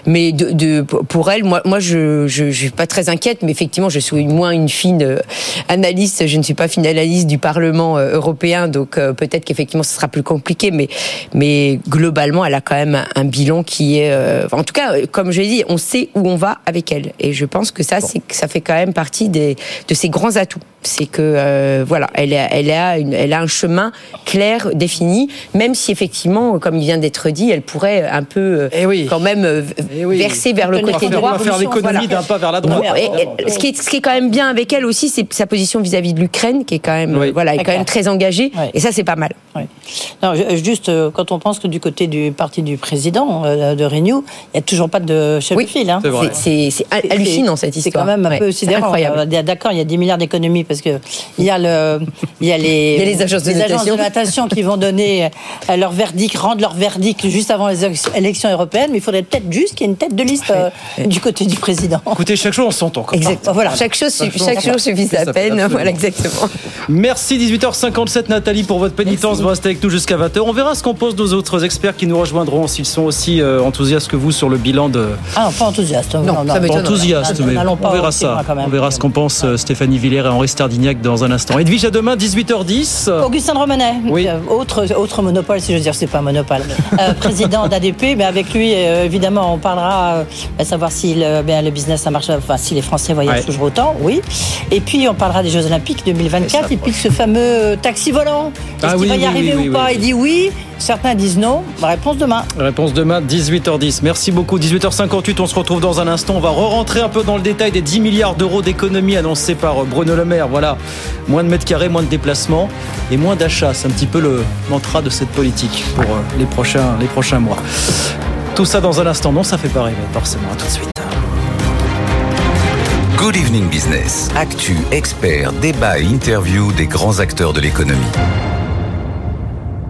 Mais de, pour elle, moi, moi, je, je, suis pas très inquiète, mais effectivement, je suis moins une fine euh, analyste. Je ne suis pas fine analyste du Parlement euh, européen, donc euh, peut-être qu'effectivement, ce sera plus compliqué, mais, mais globalement, elle a quand même un bilan qui est, en tout cas, comme je l'ai dit, on sait où on va avec elle, et je pense que ça, c'est ça fait quand même partie des, de ses grands atouts. C'est que voilà, elle a, elle a, une, elle a un chemin clair, défini, même si effectivement, comme il vient d'être dit, elle pourrait un peu eh oui. quand même eh oui vers le côté droit. On va faire l'économie d'un pas vers la droite. ce, qui est, ce qui est quand même bien avec elle aussi, c'est sa position vis-à-vis de l'Ukraine, qui est quand même, voilà, est quand même très engagée. Et ça, c'est pas mal. Non, juste euh, quand on pense que du côté du parti du président euh, de Renew, il n'y a toujours pas de chef de file. Hein. C'est hallucinant cette histoire. C'est quand même un peu sidérant. Euh, d'accord, il y a 10 milliards d'économies parce que il y a le, il y a les, il y a les agences de, notation qui vont donner leur verdict, rendre leur verdict juste avant les élections européennes. Mais il faudrait peut-être juste qu'il y ait une tête de liste du côté du président. Écoutez, chaque chose on s'entend. Exactement. Voilà. Chaque chose, chaque, chose suffit à peine. Voilà, exactement. Merci 18h57 Nathalie pour votre pénitence. Vous restez avec nous jusqu'à 20h. On verra ce qu'en pensent nos autres experts qui nous rejoindront s'ils sont aussi euh, enthousiastes que vous sur le bilan de. Ah, pas enthousiaste. Non, non, non, pas enthousiaste, mais on verra ça. On verra ce qu'en pensent euh, Stéphanie Villers et Henri Stardignac dans un instant. Edwige, à demain 18h10. Augustin de Romanet. Oui. Euh, autre, autre monopole, si je veux dire, c'est pas un monopole. président d'ADP, mais avec lui, évidemment, on parlera à savoir si le, ben, le business ça marche, enfin si les Français voyagent toujours autant, oui. Et puis on parlera des Jeux Olympiques 2024 et, puis ce fameux taxi volant. Est-ce ah qu'il va y arriver ou pas Il dit oui. Certains disent non. Réponse demain. Réponse demain, 18h10. Merci beaucoup. 18h58, on se retrouve dans un instant. On va re-rentrer un peu dans le détail des 10 milliards d'euros d'économies annoncés par Bruno Le Maire. Voilà, moins de mètres carrés, moins de déplacements et moins d'achats. C'est un petit peu le mantra de cette politique pour euh, les prochains, les prochains mois. Tout ça dans un instant. Non, ça fait pas rêver, forcément. À tout de suite. Good Evening Business. Actu, expert, débat et interview des grands acteurs de l'économie.